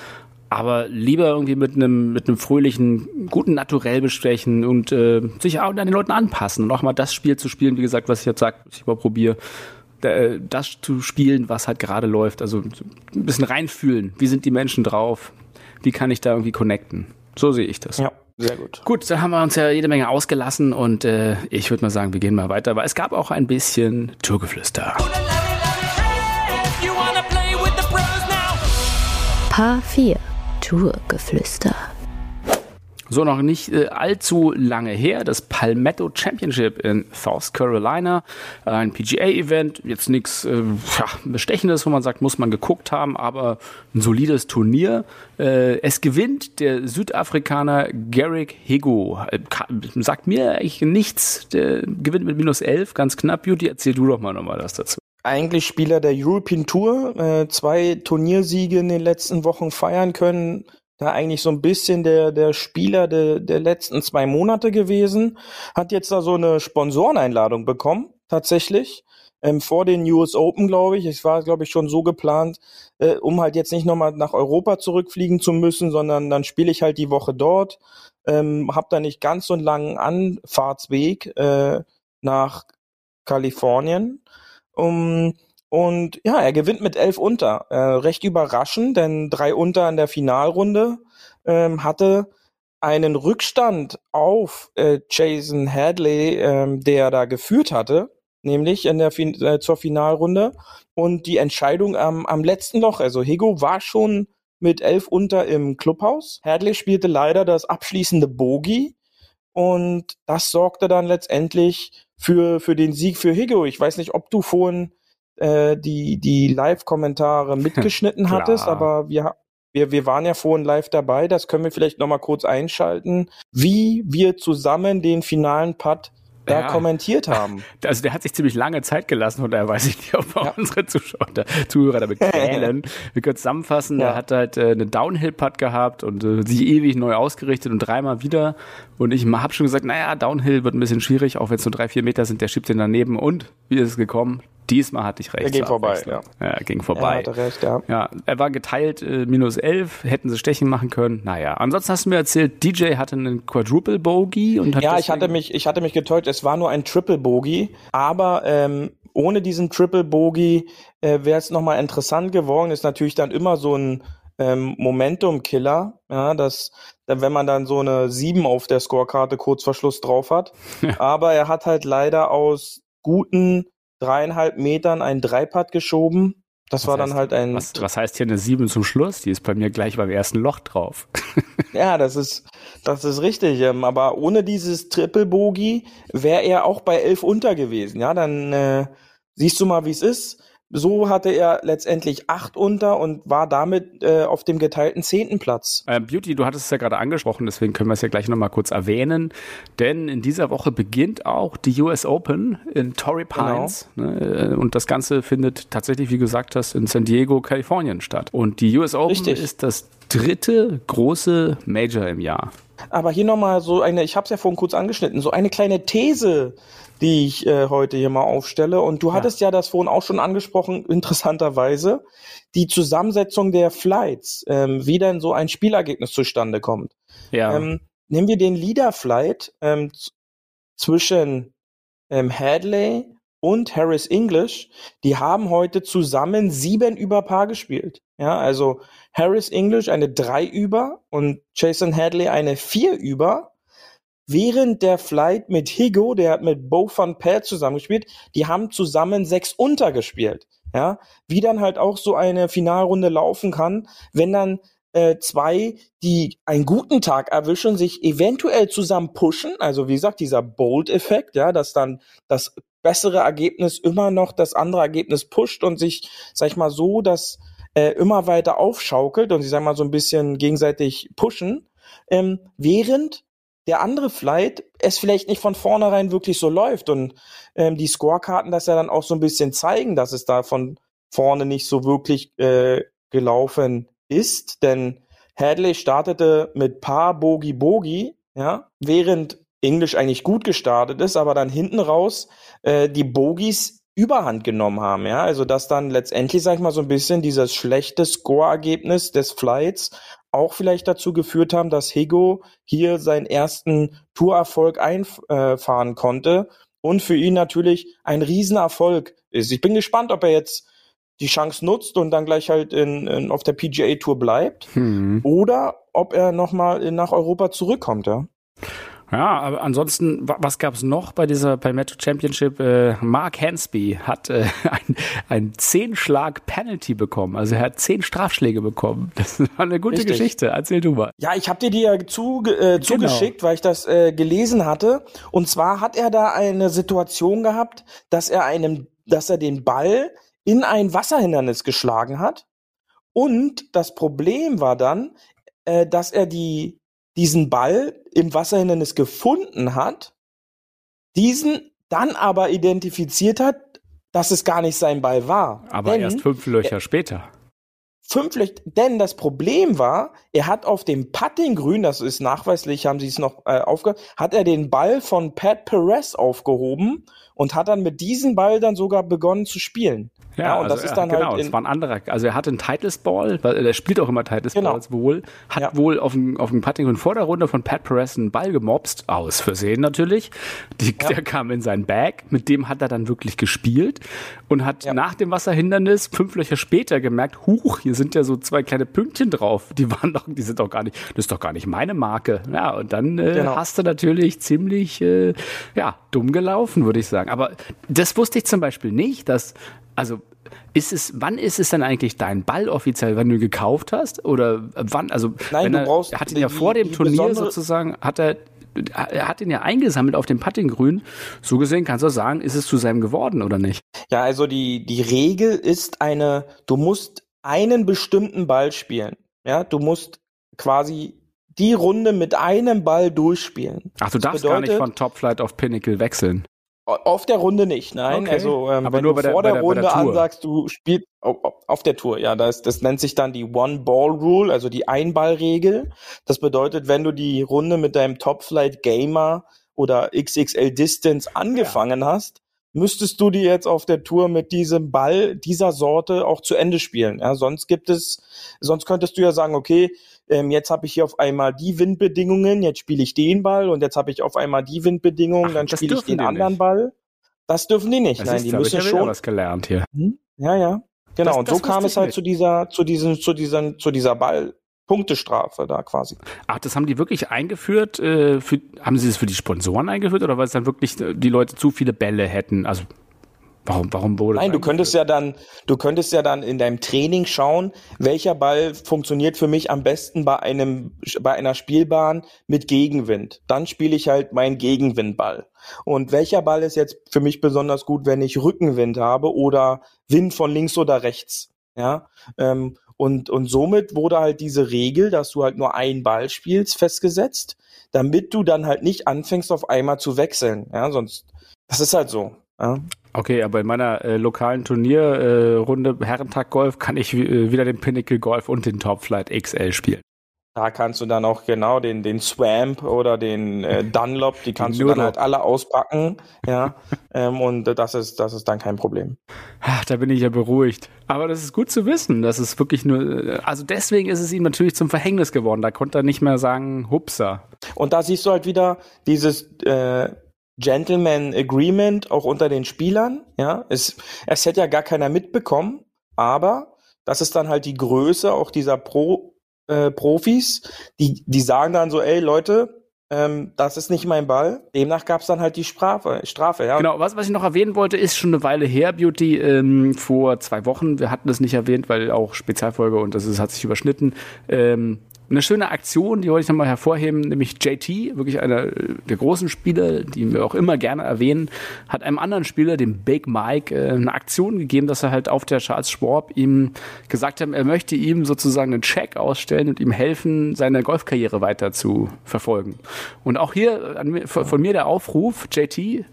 aber lieber irgendwie mit einem mit einem fröhlichen, guten Naturell bestechen und äh, sich auch an den Leuten anpassen und auch mal das Spiel zu spielen, wie gesagt, was ich jetzt sag, was ich mal probiere, das zu spielen, was halt gerade läuft. Also ein bisschen reinfühlen. Wie sind die Menschen drauf? Wie kann ich da irgendwie connecten? So sehe ich das. Ja. Sehr gut. Gut, da haben wir uns ja jede Menge ausgelassen und äh, ich würde mal sagen, wir gehen mal weiter, weil es gab auch ein bisschen Tourgeflüster. Paar 4 Tourgeflüster. So, noch nicht äh, allzu lange her, das Palmetto Championship in South Carolina. Ein PGA-Event, jetzt nichts äh, ja, Bestechendes, wo man sagt, muss man geguckt haben, aber ein solides Turnier. Äh, es gewinnt der Südafrikaner Garrick Higo. Äh, sagt mir eigentlich nichts, der gewinnt mit minus 11, ganz knapp. Beauty, erzähl du doch mal nochmal was dazu eigentlich Spieler der European Tour, äh, zwei Turniersiege in den letzten Wochen feiern können. Da eigentlich so ein bisschen der, der Spieler de, der letzten zwei Monate gewesen. Hat jetzt da so eine Sponsoreneinladung bekommen, tatsächlich. Ähm, vor den US Open, glaube ich. Es war, glaube ich, schon so geplant, äh, um halt jetzt nicht nochmal nach Europa zurückfliegen zu müssen, sondern dann spiele ich halt die Woche dort. Ähm, hab da nicht ganz so einen langen Anfahrtsweg äh, nach Kalifornien um, und ja, er gewinnt mit elf unter. Äh, recht überraschend, denn drei unter in der Finalrunde ähm, hatte einen Rückstand auf äh, Jason Hadley, ähm, der da geführt hatte, nämlich in der fin äh, zur Finalrunde. Und die Entscheidung am, am letzten Loch, also Higo war schon mit elf unter im Clubhaus. Hadley spielte leider das abschließende Bogey und das sorgte dann letztendlich für, für den Sieg für Higo. Ich weiß nicht, ob du vorhin äh, die, die Live-Kommentare mitgeschnitten hattest, aber wir, wir, wir waren ja vorhin live dabei. Das können wir vielleicht nochmal kurz einschalten, wie wir zusammen den finalen Putt da ja. kommentiert haben. Also der hat sich ziemlich lange Zeit gelassen und daher weiß ich nicht, ob ja. unsere Zuschauer, Zuhörer damit quälen. wir können zusammenfassen, ja. er hat halt äh, eine Downhill-Putt gehabt und äh, sich ewig neu ausgerichtet und dreimal wieder. Und ich habe schon gesagt, naja, Downhill wird ein bisschen schwierig, auch wenn es nur drei, vier Meter sind, der schiebt den daneben. Und wie ist es gekommen? Diesmal hatte ich recht. Er ging vorbei, ja. ja. Er ging vorbei. Er hatte recht, ja. Ja, er war geteilt äh, minus 11, hätten sie Stechen machen können. Naja, ansonsten hast du mir erzählt, DJ hatte einen Quadruple Bogey und hat Ja, ich hatte mich, ich hatte mich getäuscht, es war nur ein Triple Bogey, aber ähm, ohne diesen Triple Bogey äh, wäre es nochmal interessant geworden. Ist natürlich dann immer so ein ähm, Momentum-Killer, ja, dass wenn man dann so eine 7 auf der Scorekarte kurz vor Schluss drauf hat. Aber er hat halt leider aus guten dreieinhalb Metern ein Dreipad geschoben. Das was war dann halt ein. Was, was heißt hier eine 7 zum Schluss? Die ist bei mir gleich beim ersten Loch drauf. ja, das ist, das ist richtig. Ähm, aber ohne dieses Triple Bogey wäre er auch bei 11 unter gewesen. Ja, dann äh, siehst du mal, wie es ist. So hatte er letztendlich acht unter und war damit äh, auf dem geteilten zehnten Platz. Äh, Beauty, du hattest es ja gerade angesprochen, deswegen können wir es ja gleich nochmal kurz erwähnen. Denn in dieser Woche beginnt auch die US Open in Torrey genau. Pines. Genau. Ne? Und das Ganze findet tatsächlich, wie du gesagt hast, in San Diego, Kalifornien statt. Und die US Open Richtig. ist das dritte große Major im Jahr. Aber hier nochmal so eine, ich habe es ja vorhin kurz angeschnitten, so eine kleine These, die ich äh, heute hier mal aufstelle. Und du ja. hattest ja das vorhin auch schon angesprochen, interessanterweise, die Zusammensetzung der Flights, ähm, wie denn so ein Spielergebnis zustande kommt. Ja. Ähm, nehmen wir den Leader Flight ähm, zwischen ähm, Hadley und Harris English, die haben heute zusammen sieben über Paar gespielt. Ja, also Harris English eine drei über und Jason Hadley eine vier über. Während der Flight mit Higo, der hat mit Bo van Pelt zusammengespielt, die haben zusammen sechs untergespielt. Ja, wie dann halt auch so eine Finalrunde laufen kann, wenn dann äh, zwei, die einen guten Tag erwischen, sich eventuell zusammen pushen. Also wie gesagt, dieser Bold-Effekt, ja, dass dann das bessere Ergebnis immer noch das andere Ergebnis pusht und sich, sag ich mal, so, dass äh, immer weiter aufschaukelt und sie sagen mal so ein bisschen gegenseitig pushen, ähm, während der andere Flight es vielleicht nicht von vornherein wirklich so läuft und ähm, die Scorekarten das ja dann auch so ein bisschen zeigen, dass es da von vorne nicht so wirklich äh, gelaufen ist, denn Hadley startete mit Paar Bogi Bogi, ja, während Englisch eigentlich gut gestartet ist, aber dann hinten raus äh, die Bogies Überhand genommen haben, ja, also dass dann letztendlich, sag ich mal, so ein bisschen dieses schlechte Score-Ergebnis des Flights auch vielleicht dazu geführt haben, dass Higo hier seinen ersten Tourerfolg einfahren konnte und für ihn natürlich ein Riesenerfolg ist. Ich bin gespannt, ob er jetzt die Chance nutzt und dann gleich halt in, in auf der PGA Tour bleibt hm. oder ob er nochmal nach Europa zurückkommt, ja. Ja, aber ansonsten, was gab es noch bei dieser bei Metro Championship? Äh, Mark Hansby hat äh, ein, ein Zehn-Schlag Penalty bekommen. Also er hat zehn Strafschläge bekommen. Das war eine gute Richtig. Geschichte. Erzähl du mal. Ja, ich habe dir die ja zu, äh, genau. zugeschickt, weil ich das äh, gelesen hatte. Und zwar hat er da eine Situation gehabt, dass er einem, dass er den Ball in ein Wasserhindernis geschlagen hat. Und das Problem war dann, äh, dass er die diesen Ball im Wasserhindernis gefunden hat, diesen dann aber identifiziert hat, dass es gar nicht sein Ball war. Aber denn, erst fünf Löcher äh, später. Fünf Löcher, denn das Problem war, er hat auf dem Puttinggrün, das ist nachweislich, haben sie es noch äh, aufgehört, hat er den Ball von Pat Perez aufgehoben und hat dann mit diesem Ball dann sogar begonnen zu spielen. Ja, ja und also das ist dann genau, halt. Genau, war ein anderer. Also er hatte einen Titles Ball, weil er spielt auch immer Titles genau. Balls wohl, hat ja. wohl auf dem, auf dem Putting und vor der Runde von Pat Perez einen Ball gemobst, aus Versehen natürlich. Die, ja. Der kam in sein Bag, mit dem hat er dann wirklich gespielt und hat nach dem Wasserhindernis fünf Löcher später gemerkt, huch, hier sind ja so zwei kleine Pünktchen drauf. Die waren doch, die sind doch gar nicht, das ist doch gar nicht meine Marke. Ja, und dann äh, genau. hast du natürlich ziemlich, äh, ja, dumm gelaufen, würde ich sagen. Aber das wusste ich zum Beispiel nicht, dass also ist es, wann ist es denn eigentlich dein Ball offiziell, wenn du ihn gekauft hast? Oder wann, also Nein, er, du brauchst er hat ihn ja vor dem Turnier sozusagen, hat er, er hat ihn ja eingesammelt auf dem Puttinggrün. So gesehen kannst du sagen, ist es zu seinem geworden oder nicht? Ja, also die, die Regel ist eine, du musst einen bestimmten Ball spielen. Ja, du musst quasi die Runde mit einem Ball durchspielen. Ach, du das darfst bedeutet, gar nicht von Top Flight auf Pinnacle wechseln. Auf der Runde nicht, nein. Okay. Also ähm, Aber nur bei der, vor der, der Runde der ansagst, du spielst auf, auf der Tour, ja, das, das nennt sich dann die One-Ball-Rule, also die Einball-Regel. Das bedeutet, wenn du die Runde mit deinem Top-Flight-Gamer oder XXL Distance angefangen ja. hast, müsstest du die jetzt auf der Tour mit diesem Ball dieser Sorte auch zu Ende spielen. Ja, sonst gibt es, sonst könntest du ja sagen, okay, ähm, jetzt habe ich hier auf einmal die Windbedingungen, jetzt spiele ich den Ball und jetzt habe ich auf einmal die Windbedingungen, Ach, dann spiele ich den anderen nicht. Ball. Das dürfen die nicht. Das Nein, ist, die müssen ich schon. was gelernt hier. Hm? Ja, ja. Genau. Das, und so kam es halt nicht. zu dieser, zu diesen, zu diesen, zu dieser Ball. Punktestrafe da quasi. Ach, das haben die wirklich eingeführt? Äh, für, haben sie das für die Sponsoren eingeführt oder weil es dann wirklich äh, die Leute zu viele Bälle hätten? Also Warum, warum wurde Nein, du könntest ja dann, du könntest ja dann in deinem Training schauen, welcher Ball funktioniert für mich am besten bei einem, bei einer Spielbahn mit Gegenwind. Dann spiele ich halt meinen Gegenwindball. Und welcher Ball ist jetzt für mich besonders gut, wenn ich Rückenwind habe oder Wind von links oder rechts? Ja, ähm, und, und somit wurde halt diese Regel, dass du halt nur einen Ball spielst, festgesetzt, damit du dann halt nicht anfängst, auf einmal zu wechseln. Ja, sonst, das ist halt so. Ja. Okay, aber in meiner äh, lokalen Turnierrunde äh, Herrentag Golf kann ich äh, wieder den Pinnacle Golf und den Top Flight XL spielen. Da kannst du dann auch genau den, den Swamp oder den äh, Dunlop, die kannst du dann halt alle auspacken, ja. ähm, und das ist, das ist dann kein Problem. Ach, da bin ich ja beruhigt. Aber das ist gut zu wissen. Das ist wirklich nur, äh, also deswegen ist es ihm natürlich zum Verhängnis geworden. Da konnte er nicht mehr sagen, hupsa. Und da siehst du halt wieder dieses, äh, Gentleman Agreement auch unter den Spielern. Ja, es, es hätte ja gar keiner mitbekommen, aber das ist dann halt die Größe auch dieser Pro, äh, Profis, die, die sagen dann so, ey Leute, ähm, das ist nicht mein Ball. Demnach gab es dann halt die Strafe. Strafe ja. Genau, was, was ich noch erwähnen wollte, ist schon eine Weile her, Beauty, ähm, vor zwei Wochen. Wir hatten das nicht erwähnt, weil auch Spezialfolge und das ist, hat sich überschnitten. Ähm, eine schöne Aktion, die wollte ich nochmal hervorheben, nämlich JT, wirklich einer der großen Spieler, die wir auch immer gerne erwähnen, hat einem anderen Spieler, dem Big Mike, äh, eine Aktion gegeben, dass er halt auf der Charles Schwab ihm gesagt hat, er möchte ihm sozusagen einen Check ausstellen und ihm helfen, seine Golfkarriere weiter zu verfolgen. Und auch hier von mir der Aufruf, JT,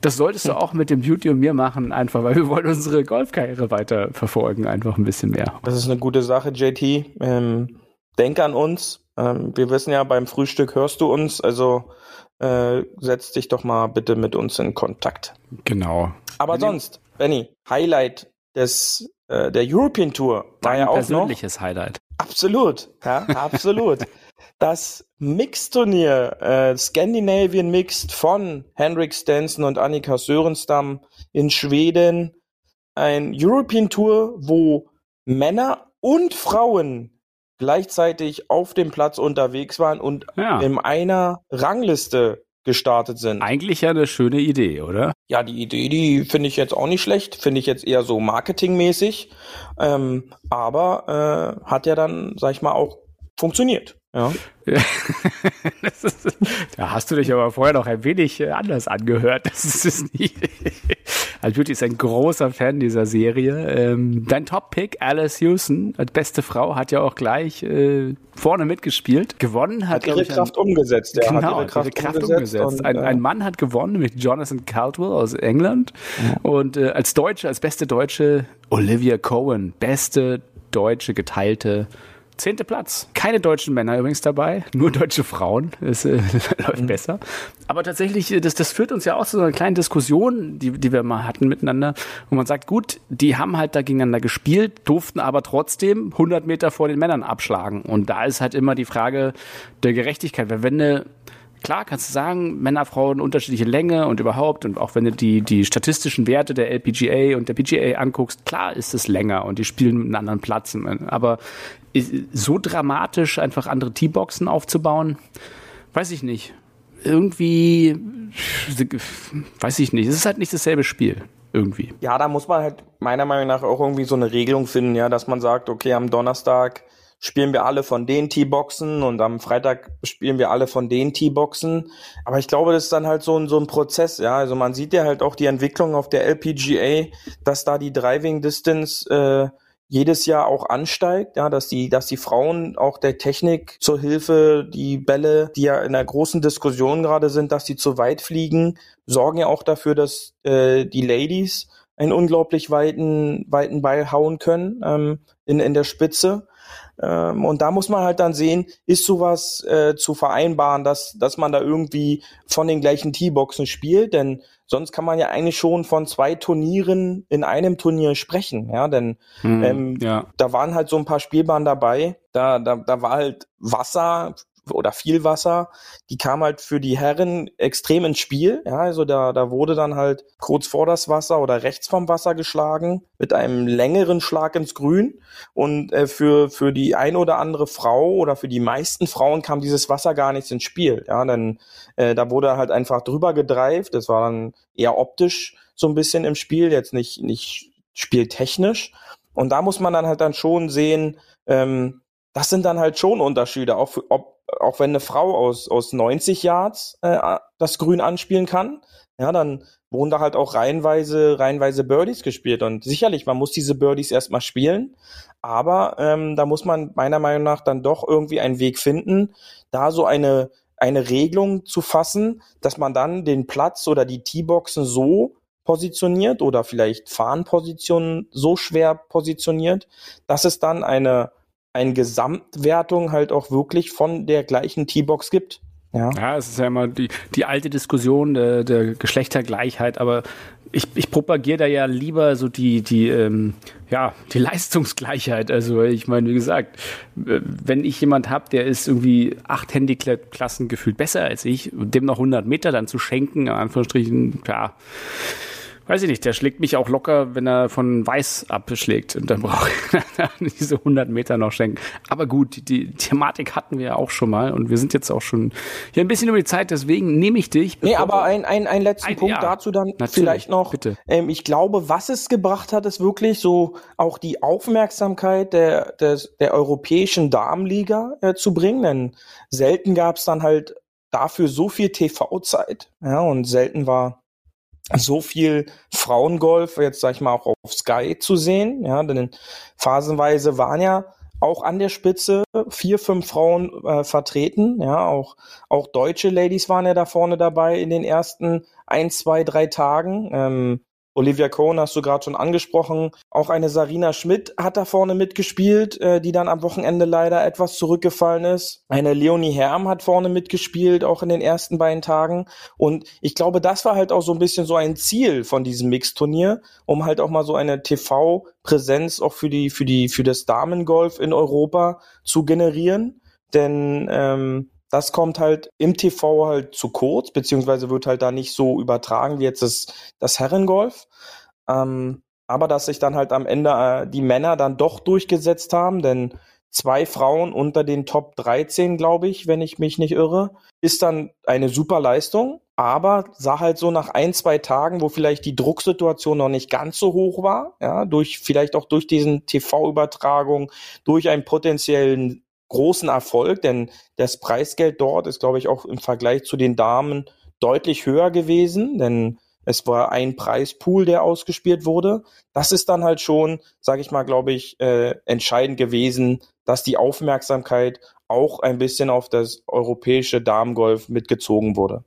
das solltest du auch mit dem Beauty und mir machen, einfach, weil wir wollen unsere Golfkarriere weiter verfolgen, einfach ein bisschen mehr. Das ist eine gute Sache, JT. Ähm denk an uns. Ähm, wir wissen ja, beim Frühstück hörst du uns, also äh, setz dich doch mal bitte mit uns in Kontakt. Genau. Aber Benny. sonst, Benny, Highlight des äh, der European Tour war ja auch persönliches noch, Highlight. Absolut, ja, absolut. das Mixturnier äh, Scandinavian Mixed von Henrik Stenson und Annika Sörenstam in Schweden, ein European Tour, wo Männer und Frauen gleichzeitig auf dem Platz unterwegs waren und ja. in einer Rangliste gestartet sind. Eigentlich ja eine schöne Idee, oder? Ja, die Idee, die finde ich jetzt auch nicht schlecht, finde ich jetzt eher so marketingmäßig, ähm, aber äh, hat ja dann, sag ich mal, auch funktioniert. Ja. ist, da hast du dich aber vorher noch ein wenig äh, anders angehört. Das ist es nicht. Also Beauty ist ein großer Fan dieser Serie. Ähm, dein Top-Pick, Alice Houston, als beste Frau, hat ja auch gleich äh, vorne mitgespielt. Gewonnen hat, hat ihre Kraft ein, umgesetzt. Ja, genau, hat ihre Kraft, ihre Kraft umgesetzt. umgesetzt. Und, ein, ein, Mann hat gewonnen, nämlich Jonathan Caldwell aus England. Ja. Und äh, als Deutsche, als beste Deutsche Olivia Cohen, beste deutsche geteilte Zehnte Platz. Keine deutschen Männer übrigens dabei, nur deutsche Frauen. Das äh, läuft mhm. besser. Aber tatsächlich, äh, das, das führt uns ja auch zu so einer kleinen Diskussion, die, die wir mal hatten miteinander, wo man sagt, gut, die haben halt da gegeneinander gespielt, durften aber trotzdem 100 Meter vor den Männern abschlagen. Und da ist halt immer die Frage der Gerechtigkeit. Weil wenn eine klar kannst du sagen, Männer, Frauen unterschiedliche Länge und überhaupt und auch wenn du die, die statistischen Werte der LPGA und der PGA anguckst, klar ist es länger und die spielen einen anderen Platz. Aber so dramatisch einfach andere T-Boxen aufzubauen, weiß ich nicht. Irgendwie, weiß ich nicht. Es ist halt nicht dasselbe Spiel. Irgendwie. Ja, da muss man halt meiner Meinung nach auch irgendwie so eine Regelung finden, ja, dass man sagt, okay, am Donnerstag spielen wir alle von den T-Boxen und am Freitag spielen wir alle von den T-Boxen. Aber ich glaube, das ist dann halt so ein, so ein Prozess, ja. Also man sieht ja halt auch die Entwicklung auf der LPGA, dass da die Driving Distance äh, jedes Jahr auch ansteigt, ja, dass die, dass die Frauen auch der Technik zur Hilfe, die Bälle, die ja in einer großen Diskussion gerade sind, dass die zu weit fliegen, sorgen ja auch dafür, dass äh, die Ladies einen unglaublich weiten, weiten Ball hauen können ähm, in, in der Spitze. Ähm, und da muss man halt dann sehen, ist sowas äh, zu vereinbaren, dass, dass man da irgendwie von den gleichen T-Boxen spielt, denn sonst kann man ja eigentlich schon von zwei Turnieren in einem Turnier sprechen, ja, denn hm, ähm, ja. da waren halt so ein paar Spielbahnen dabei, da, da, da war halt Wasser oder viel Wasser, die kam halt für die Herren extrem ins Spiel. Ja, also da, da wurde dann halt kurz vor das Wasser oder rechts vom Wasser geschlagen mit einem längeren Schlag ins Grün. Und äh, für, für die ein oder andere Frau oder für die meisten Frauen kam dieses Wasser gar nichts ins Spiel. Ja, denn äh, da wurde halt einfach drüber gedreift. Das war dann eher optisch so ein bisschen im Spiel, jetzt nicht, nicht spieltechnisch. Und da muss man dann halt dann schon sehen, ähm, das sind dann halt schon Unterschiede, auch für, ob auch wenn eine Frau aus, aus 90 Yards äh, das Grün anspielen kann, ja, dann wurden da halt auch reihenweise, reihenweise Birdies gespielt. Und sicherlich, man muss diese Birdies erstmal spielen, aber ähm, da muss man meiner Meinung nach dann doch irgendwie einen Weg finden, da so eine, eine Regelung zu fassen, dass man dann den Platz oder die T-Boxen so positioniert oder vielleicht Fahnenpositionen so schwer positioniert, dass es dann eine eine Gesamtwertung halt auch wirklich von der gleichen T-Box gibt. Ja. ja, es ist ja immer die, die alte Diskussion der, der Geschlechtergleichheit, aber ich, ich propagiere da ja lieber so die, die, ähm, ja, die Leistungsgleichheit. Also ich meine, wie gesagt, wenn ich jemand habe, der ist irgendwie acht Handyklassen gefühlt besser als ich, dem noch 100 Meter dann zu schenken, in Anführungsstrichen, ja, weiß ich nicht, der schlägt mich auch locker, wenn er von Weiß abschlägt. Und dann brauche ich diese 100 Meter noch schenken. Aber gut, die Thematik hatten wir ja auch schon mal und wir sind jetzt auch schon hier ein bisschen über die Zeit, deswegen nehme ich dich. Nee, aber ein, ein, ein letzten ein, Punkt ja, dazu dann vielleicht noch. Bitte. Ähm, ich glaube, was es gebracht hat, ist wirklich so auch die Aufmerksamkeit der, der, der europäischen Damenliga äh, zu bringen, denn selten gab es dann halt dafür so viel TV-Zeit. Ja, und selten war so viel Frauengolf, jetzt sag ich mal auch auf Sky zu sehen, ja, denn phasenweise waren ja auch an der Spitze vier, fünf Frauen äh, vertreten, ja, auch, auch deutsche Ladies waren ja da vorne dabei in den ersten ein, zwei, drei Tagen. Ähm, Olivia Cohn hast du gerade schon angesprochen. Auch eine Sarina Schmidt hat da vorne mitgespielt, äh, die dann am Wochenende leider etwas zurückgefallen ist. Eine Leonie Herm hat vorne mitgespielt, auch in den ersten beiden Tagen. Und ich glaube, das war halt auch so ein bisschen so ein Ziel von diesem Mixturnier, um halt auch mal so eine TV-Präsenz auch für die, für die, für das Damengolf in Europa zu generieren. Denn ähm, das kommt halt im TV halt zu kurz, beziehungsweise wird halt da nicht so übertragen wie jetzt das, das Herrengolf. Ähm, aber dass sich dann halt am Ende äh, die Männer dann doch durchgesetzt haben, denn zwei Frauen unter den Top 13, glaube ich, wenn ich mich nicht irre, ist dann eine super Leistung, aber sah halt so nach ein, zwei Tagen, wo vielleicht die Drucksituation noch nicht ganz so hoch war, ja, durch, vielleicht auch durch diesen TV-Übertragung, durch einen potenziellen großen Erfolg, denn das Preisgeld dort ist, glaube ich, auch im Vergleich zu den Damen deutlich höher gewesen, denn es war ein Preispool, der ausgespielt wurde. Das ist dann halt schon, sage ich mal, glaube ich, äh, entscheidend gewesen, dass die Aufmerksamkeit auch ein bisschen auf das europäische Damengolf mitgezogen wurde.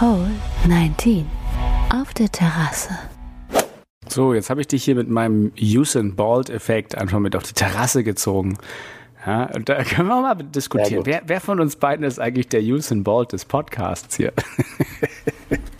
Hole 19 auf der Terrasse. So, jetzt habe ich dich hier mit meinem Usain Bald-Effekt einfach mit auf die Terrasse gezogen. Ja, und da können wir mal diskutieren. Wer, wer von uns beiden ist eigentlich der Usain Bald des Podcasts hier?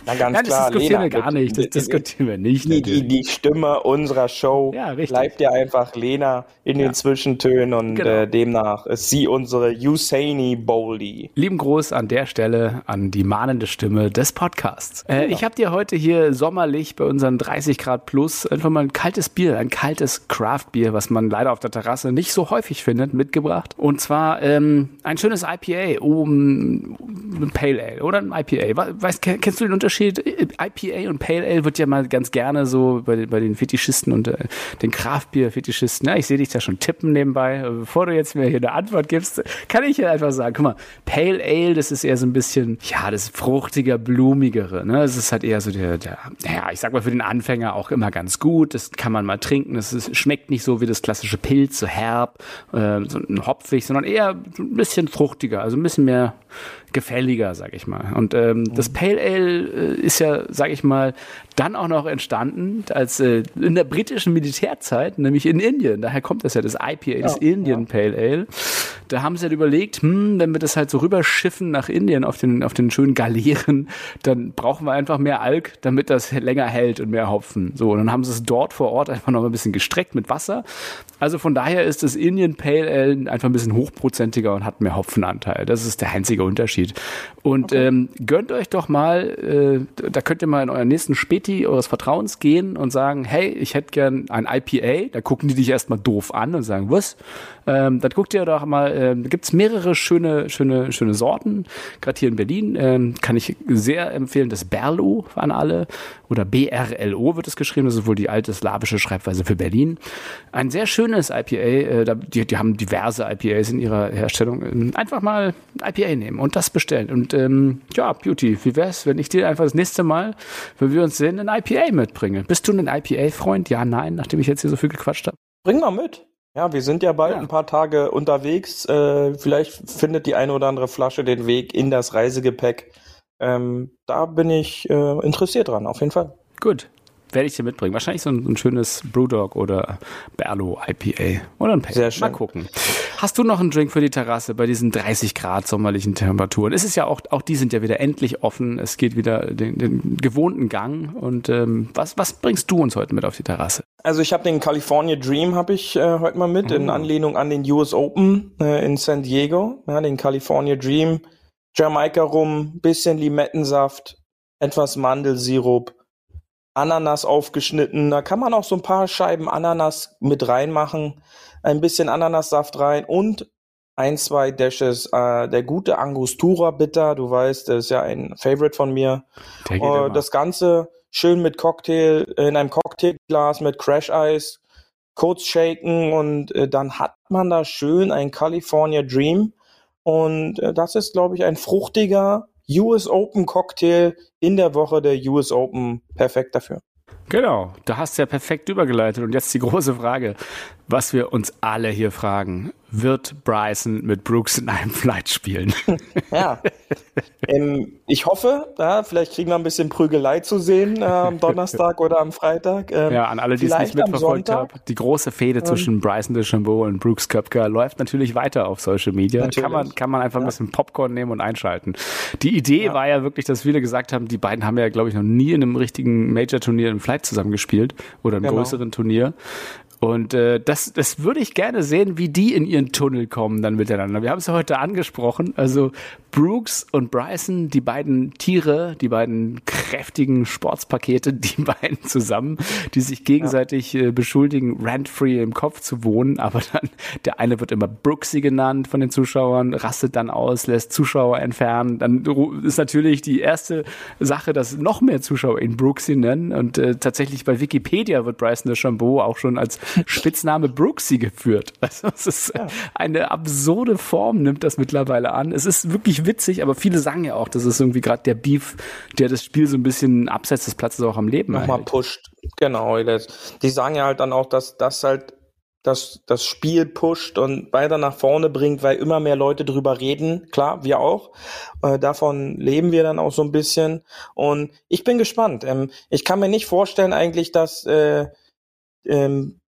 Na ganz Nein, das klar, diskutieren Lena, wir gar nicht. Das diskutieren wir nicht. Die, die, die Stimme unserer Show ja, bleibt ja einfach Lena in ja. den Zwischentönen und genau. äh, demnach ist sie unsere Usaini Boldy. Lieben Gruß an der Stelle an die mahnende Stimme des Podcasts. Äh, genau. Ich habe dir heute hier sommerlich bei unseren 30 Grad plus einfach mal ein kaltes Bier, ein kaltes Craft-Bier, was man leider auf der Terrasse nicht so häufig findet, mitgebracht. Und zwar ähm, ein schönes IPA, um, ein Pale Ale oder ein IPA. Weißt, kennst du den Unterschied? Unterschied. IPA und Pale Ale wird ja mal ganz gerne so bei, bei den Fetischisten und äh, den Craftbier-Fetischisten. Ja, ich sehe dich da schon tippen nebenbei. Bevor du jetzt mir hier eine Antwort gibst, kann ich hier einfach sagen, guck mal, Pale Ale, das ist eher so ein bisschen, ja, das fruchtiger, blumigere. Ne? Es ist halt eher so der, der, ja, ich sag mal für den Anfänger auch immer ganz gut. Das kann man mal trinken. Es schmeckt nicht so wie das klassische Pilz, so herb, äh, so hopfig, sondern eher ein bisschen fruchtiger, also ein bisschen mehr gefälliger, sag ich mal. Und ähm, mhm. das Pale Ale äh, ist ja, sag ich mal, dann auch noch entstanden als äh, in der britischen Militärzeit, nämlich in Indien. Daher kommt das ja, das IPA, das ja, Indian ja. Pale Ale. Da haben sie halt überlegt, hm, wenn wir das halt so rüberschiffen nach Indien auf den, auf den schönen Galeeren, dann brauchen wir einfach mehr Alk, damit das länger hält und mehr Hopfen. So, und dann haben sie es dort vor Ort einfach noch ein bisschen gestreckt mit Wasser. Also von daher ist das Indian Pale Ale einfach ein bisschen hochprozentiger und hat mehr Hopfenanteil. Das ist der einzige Unterschied. Und okay. ähm, gönnt euch doch mal, äh, da könnt ihr mal in euren nächsten Späti eures Vertrauens gehen und sagen, hey, ich hätte gern ein IPA. Da gucken die dich erstmal doof an und sagen, was? Ähm, dann guckt ihr doch mal, äh, da gibt's mehrere schöne, schöne, schöne Sorten. Gerade hier in Berlin ähm, kann ich sehr empfehlen, das Berlo an alle oder BRLO wird es geschrieben, das ist wohl die alte slawische Schreibweise für Berlin. Ein sehr schönes IPA, äh, die, die haben diverse IPAs in ihrer Herstellung. Ähm, einfach mal IPA nehmen und das bestellen. Und ähm, ja, Beauty, wie wär's, wenn ich dir einfach das nächste Mal, wenn wir uns sehen, ein IPA mitbringe? Bist du ein IPA-Freund? Ja, nein, nachdem ich jetzt hier so viel gequatscht habe. Bring mal mit. Ja, wir sind ja bald ja. ein paar Tage unterwegs. Äh, vielleicht findet die eine oder andere Flasche den Weg in das Reisegepäck. Ähm, da bin ich äh, interessiert dran, auf jeden Fall. Gut. Werde ich dir mitbringen. Wahrscheinlich so ein, ein schönes Brewdog oder Berlo IPA oder ein Pack. Sehr schön. Mal gucken. Hast du noch einen Drink für die Terrasse bei diesen 30 Grad sommerlichen Temperaturen? Es ist ja auch, auch die sind ja wieder endlich offen. Es geht wieder den, den gewohnten Gang. Und ähm, was, was bringst du uns heute mit auf die Terrasse? Also ich habe den California Dream habe ich äh, heute mal mit in Anlehnung an den US Open äh, in San Diego. Ja, den California Dream, Jamaika Rum, bisschen Limettensaft, etwas Mandelsirup, Ananas aufgeschnitten. Da kann man auch so ein paar Scheiben Ananas mit reinmachen, ein bisschen Ananassaft rein und ein, zwei Dashes äh, der gute Angostura Bitter. Du weißt, das ist ja ein Favorite von mir. Äh, das Ganze schön mit Cocktail, in einem Cocktailglas mit Crash Eis, kurz shaken und äh, dann hat man da schön ein California Dream. Und äh, das ist, glaube ich, ein fruchtiger US Open Cocktail in der Woche der US Open. Perfekt dafür. Genau, da hast du ja perfekt übergeleitet. Und jetzt die große Frage, was wir uns alle hier fragen. Wird Bryson mit Brooks in einem Flight spielen? Ja. ähm, ich hoffe, ja, vielleicht kriegen wir ein bisschen Prügelei zu sehen äh, am Donnerstag oder am Freitag. Ähm, Ja, an alle, die es nicht mitverfolgt haben. Die große Fehde zwischen Bryson DeChambeau und Brooks Köpker läuft natürlich weiter auf Social Media. Natürlich. Kann man, kann man einfach ein bisschen Popcorn nehmen und einschalten. Die Idee war ja wirklich, dass viele gesagt haben, die beiden haben ja, glaube ich, noch nie in einem richtigen Major-Turnier im Flight zusammengespielt oder einem Genau. größeren Turnier. Und äh, das, das würde ich gerne sehen, wie die in ihren Tunnel kommen dann miteinander. Wir haben es ja heute angesprochen. Also Brooks und Bryson, die beiden Tiere, die beiden kräftigen Sportspakete, die beiden zusammen, die sich gegenseitig äh, beschuldigen, rent-free im Kopf zu wohnen. Aber dann der eine wird immer Brooksy genannt von den Zuschauern, rastet dann aus, lässt Zuschauer entfernen. Dann ist natürlich die erste Sache, dass noch mehr Zuschauer ihn Brooksy nennen. Und äh, tatsächlich bei Wikipedia wird Bryson DeChambeau auch schon als Spitzname Brooksy geführt. Also es ist eine absurde Form, nimmt das mittlerweile an. Es ist wirklich witzig, aber viele sagen ja auch, das ist irgendwie gerade der Beef, der das Spiel so ein bisschen abseits des Platzes auch am Leben nochmal erhält. pusht. Genau. Die sagen ja halt dann auch, dass das halt das, das Spiel pusht und weiter nach vorne bringt, weil immer mehr Leute drüber reden. Klar, wir auch. Äh, davon leben wir dann auch so ein bisschen. Und ich bin gespannt. Ähm, ich kann mir nicht vorstellen eigentlich, dass äh, ähm,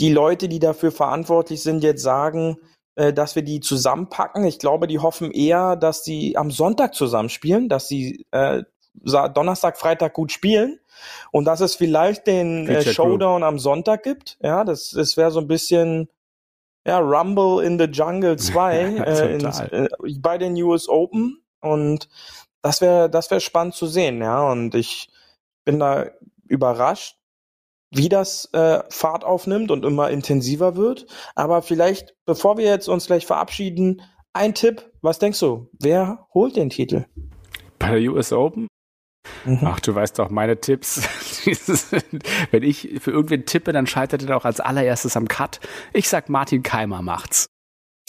die Leute, die dafür verantwortlich sind, jetzt sagen, äh, dass wir die zusammenpacken. Ich glaube, die hoffen eher, dass sie am Sonntag zusammenspielen, dass sie äh, Donnerstag, Freitag gut spielen und dass es vielleicht den äh, Showdown am Sonntag gibt. Ja, das, das wäre so ein bisschen ja, Rumble in the Jungle 2 äh, ins, äh, bei den US Open und das wäre das wäre spannend zu sehen, ja, und ich bin da überrascht, wie das äh, Fahrt aufnimmt und immer intensiver wird. Aber vielleicht, bevor wir jetzt uns gleich verabschieden, ein Tipp. Was denkst du? Wer holt den Titel? Bei der US Open? Mhm. Ach, du weißt doch, meine Tipps. Wenn ich für irgendwen tippe, dann scheitert er auch als allererstes am Cut. Ich sag, Martin Keimer macht's.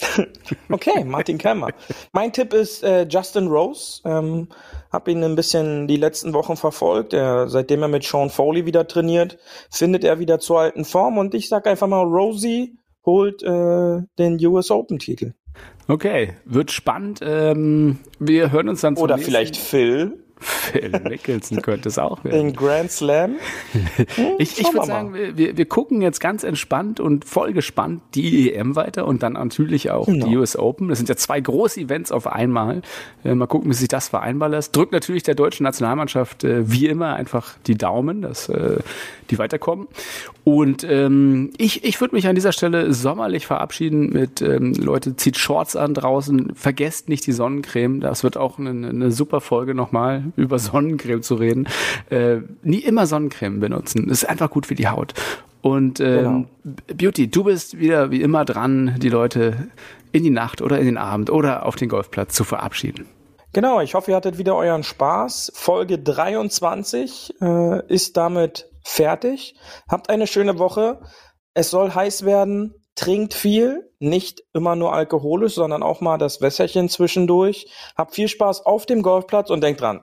Okay, Martin Kemmer. Mein Tipp ist äh, Justin Rose. Ähm, hab ihn ein bisschen die letzten Wochen verfolgt. Er, seitdem er mit Sean Foley wieder trainiert, findet er wieder zur alten Form. Und ich sag einfach mal, Rosie holt äh, den US Open Titel. Okay, wird spannend. Ähm, wir hören uns dann Oder nächsten- vielleicht Phil Phil Mickelson könnte es auch werden. in Grand Slam. Hm, Ich, ich würde sagen, wir, wir, wir gucken jetzt ganz entspannt und voll gespannt die EM weiter und dann natürlich auch Genau. die US Open. Das sind ja zwei große Events auf einmal. Äh, mal gucken, wie sich das vereinbar lässt. Drückt natürlich der deutschen Nationalmannschaft äh, wie immer einfach die Daumen, dass äh, die weiterkommen. Und ähm, ich, ich würde mich an dieser Stelle sommerlich verabschieden mit ähm, Leute, zieht Shorts an draußen, vergesst nicht die Sonnencreme. Das wird auch eine, eine super Folge nochmal über Sonnencreme zu reden. Äh, nie immer Sonnencreme benutzen. Das ist einfach gut für die Haut. Und ähm, Beauty, du bist wieder wie immer dran, die Leute in die Nacht oder in den Abend oder auf den Golfplatz zu verabschieden. Genau, ich hoffe, ihr hattet wieder euren Spaß. Folge 23 äh, ist damit fertig. Habt eine schöne Woche. Es soll heiß werden. Trinkt viel, nicht immer nur alkoholisch, sondern auch mal das Wässerchen zwischendurch. Habt viel Spaß auf dem Golfplatz und denkt dran,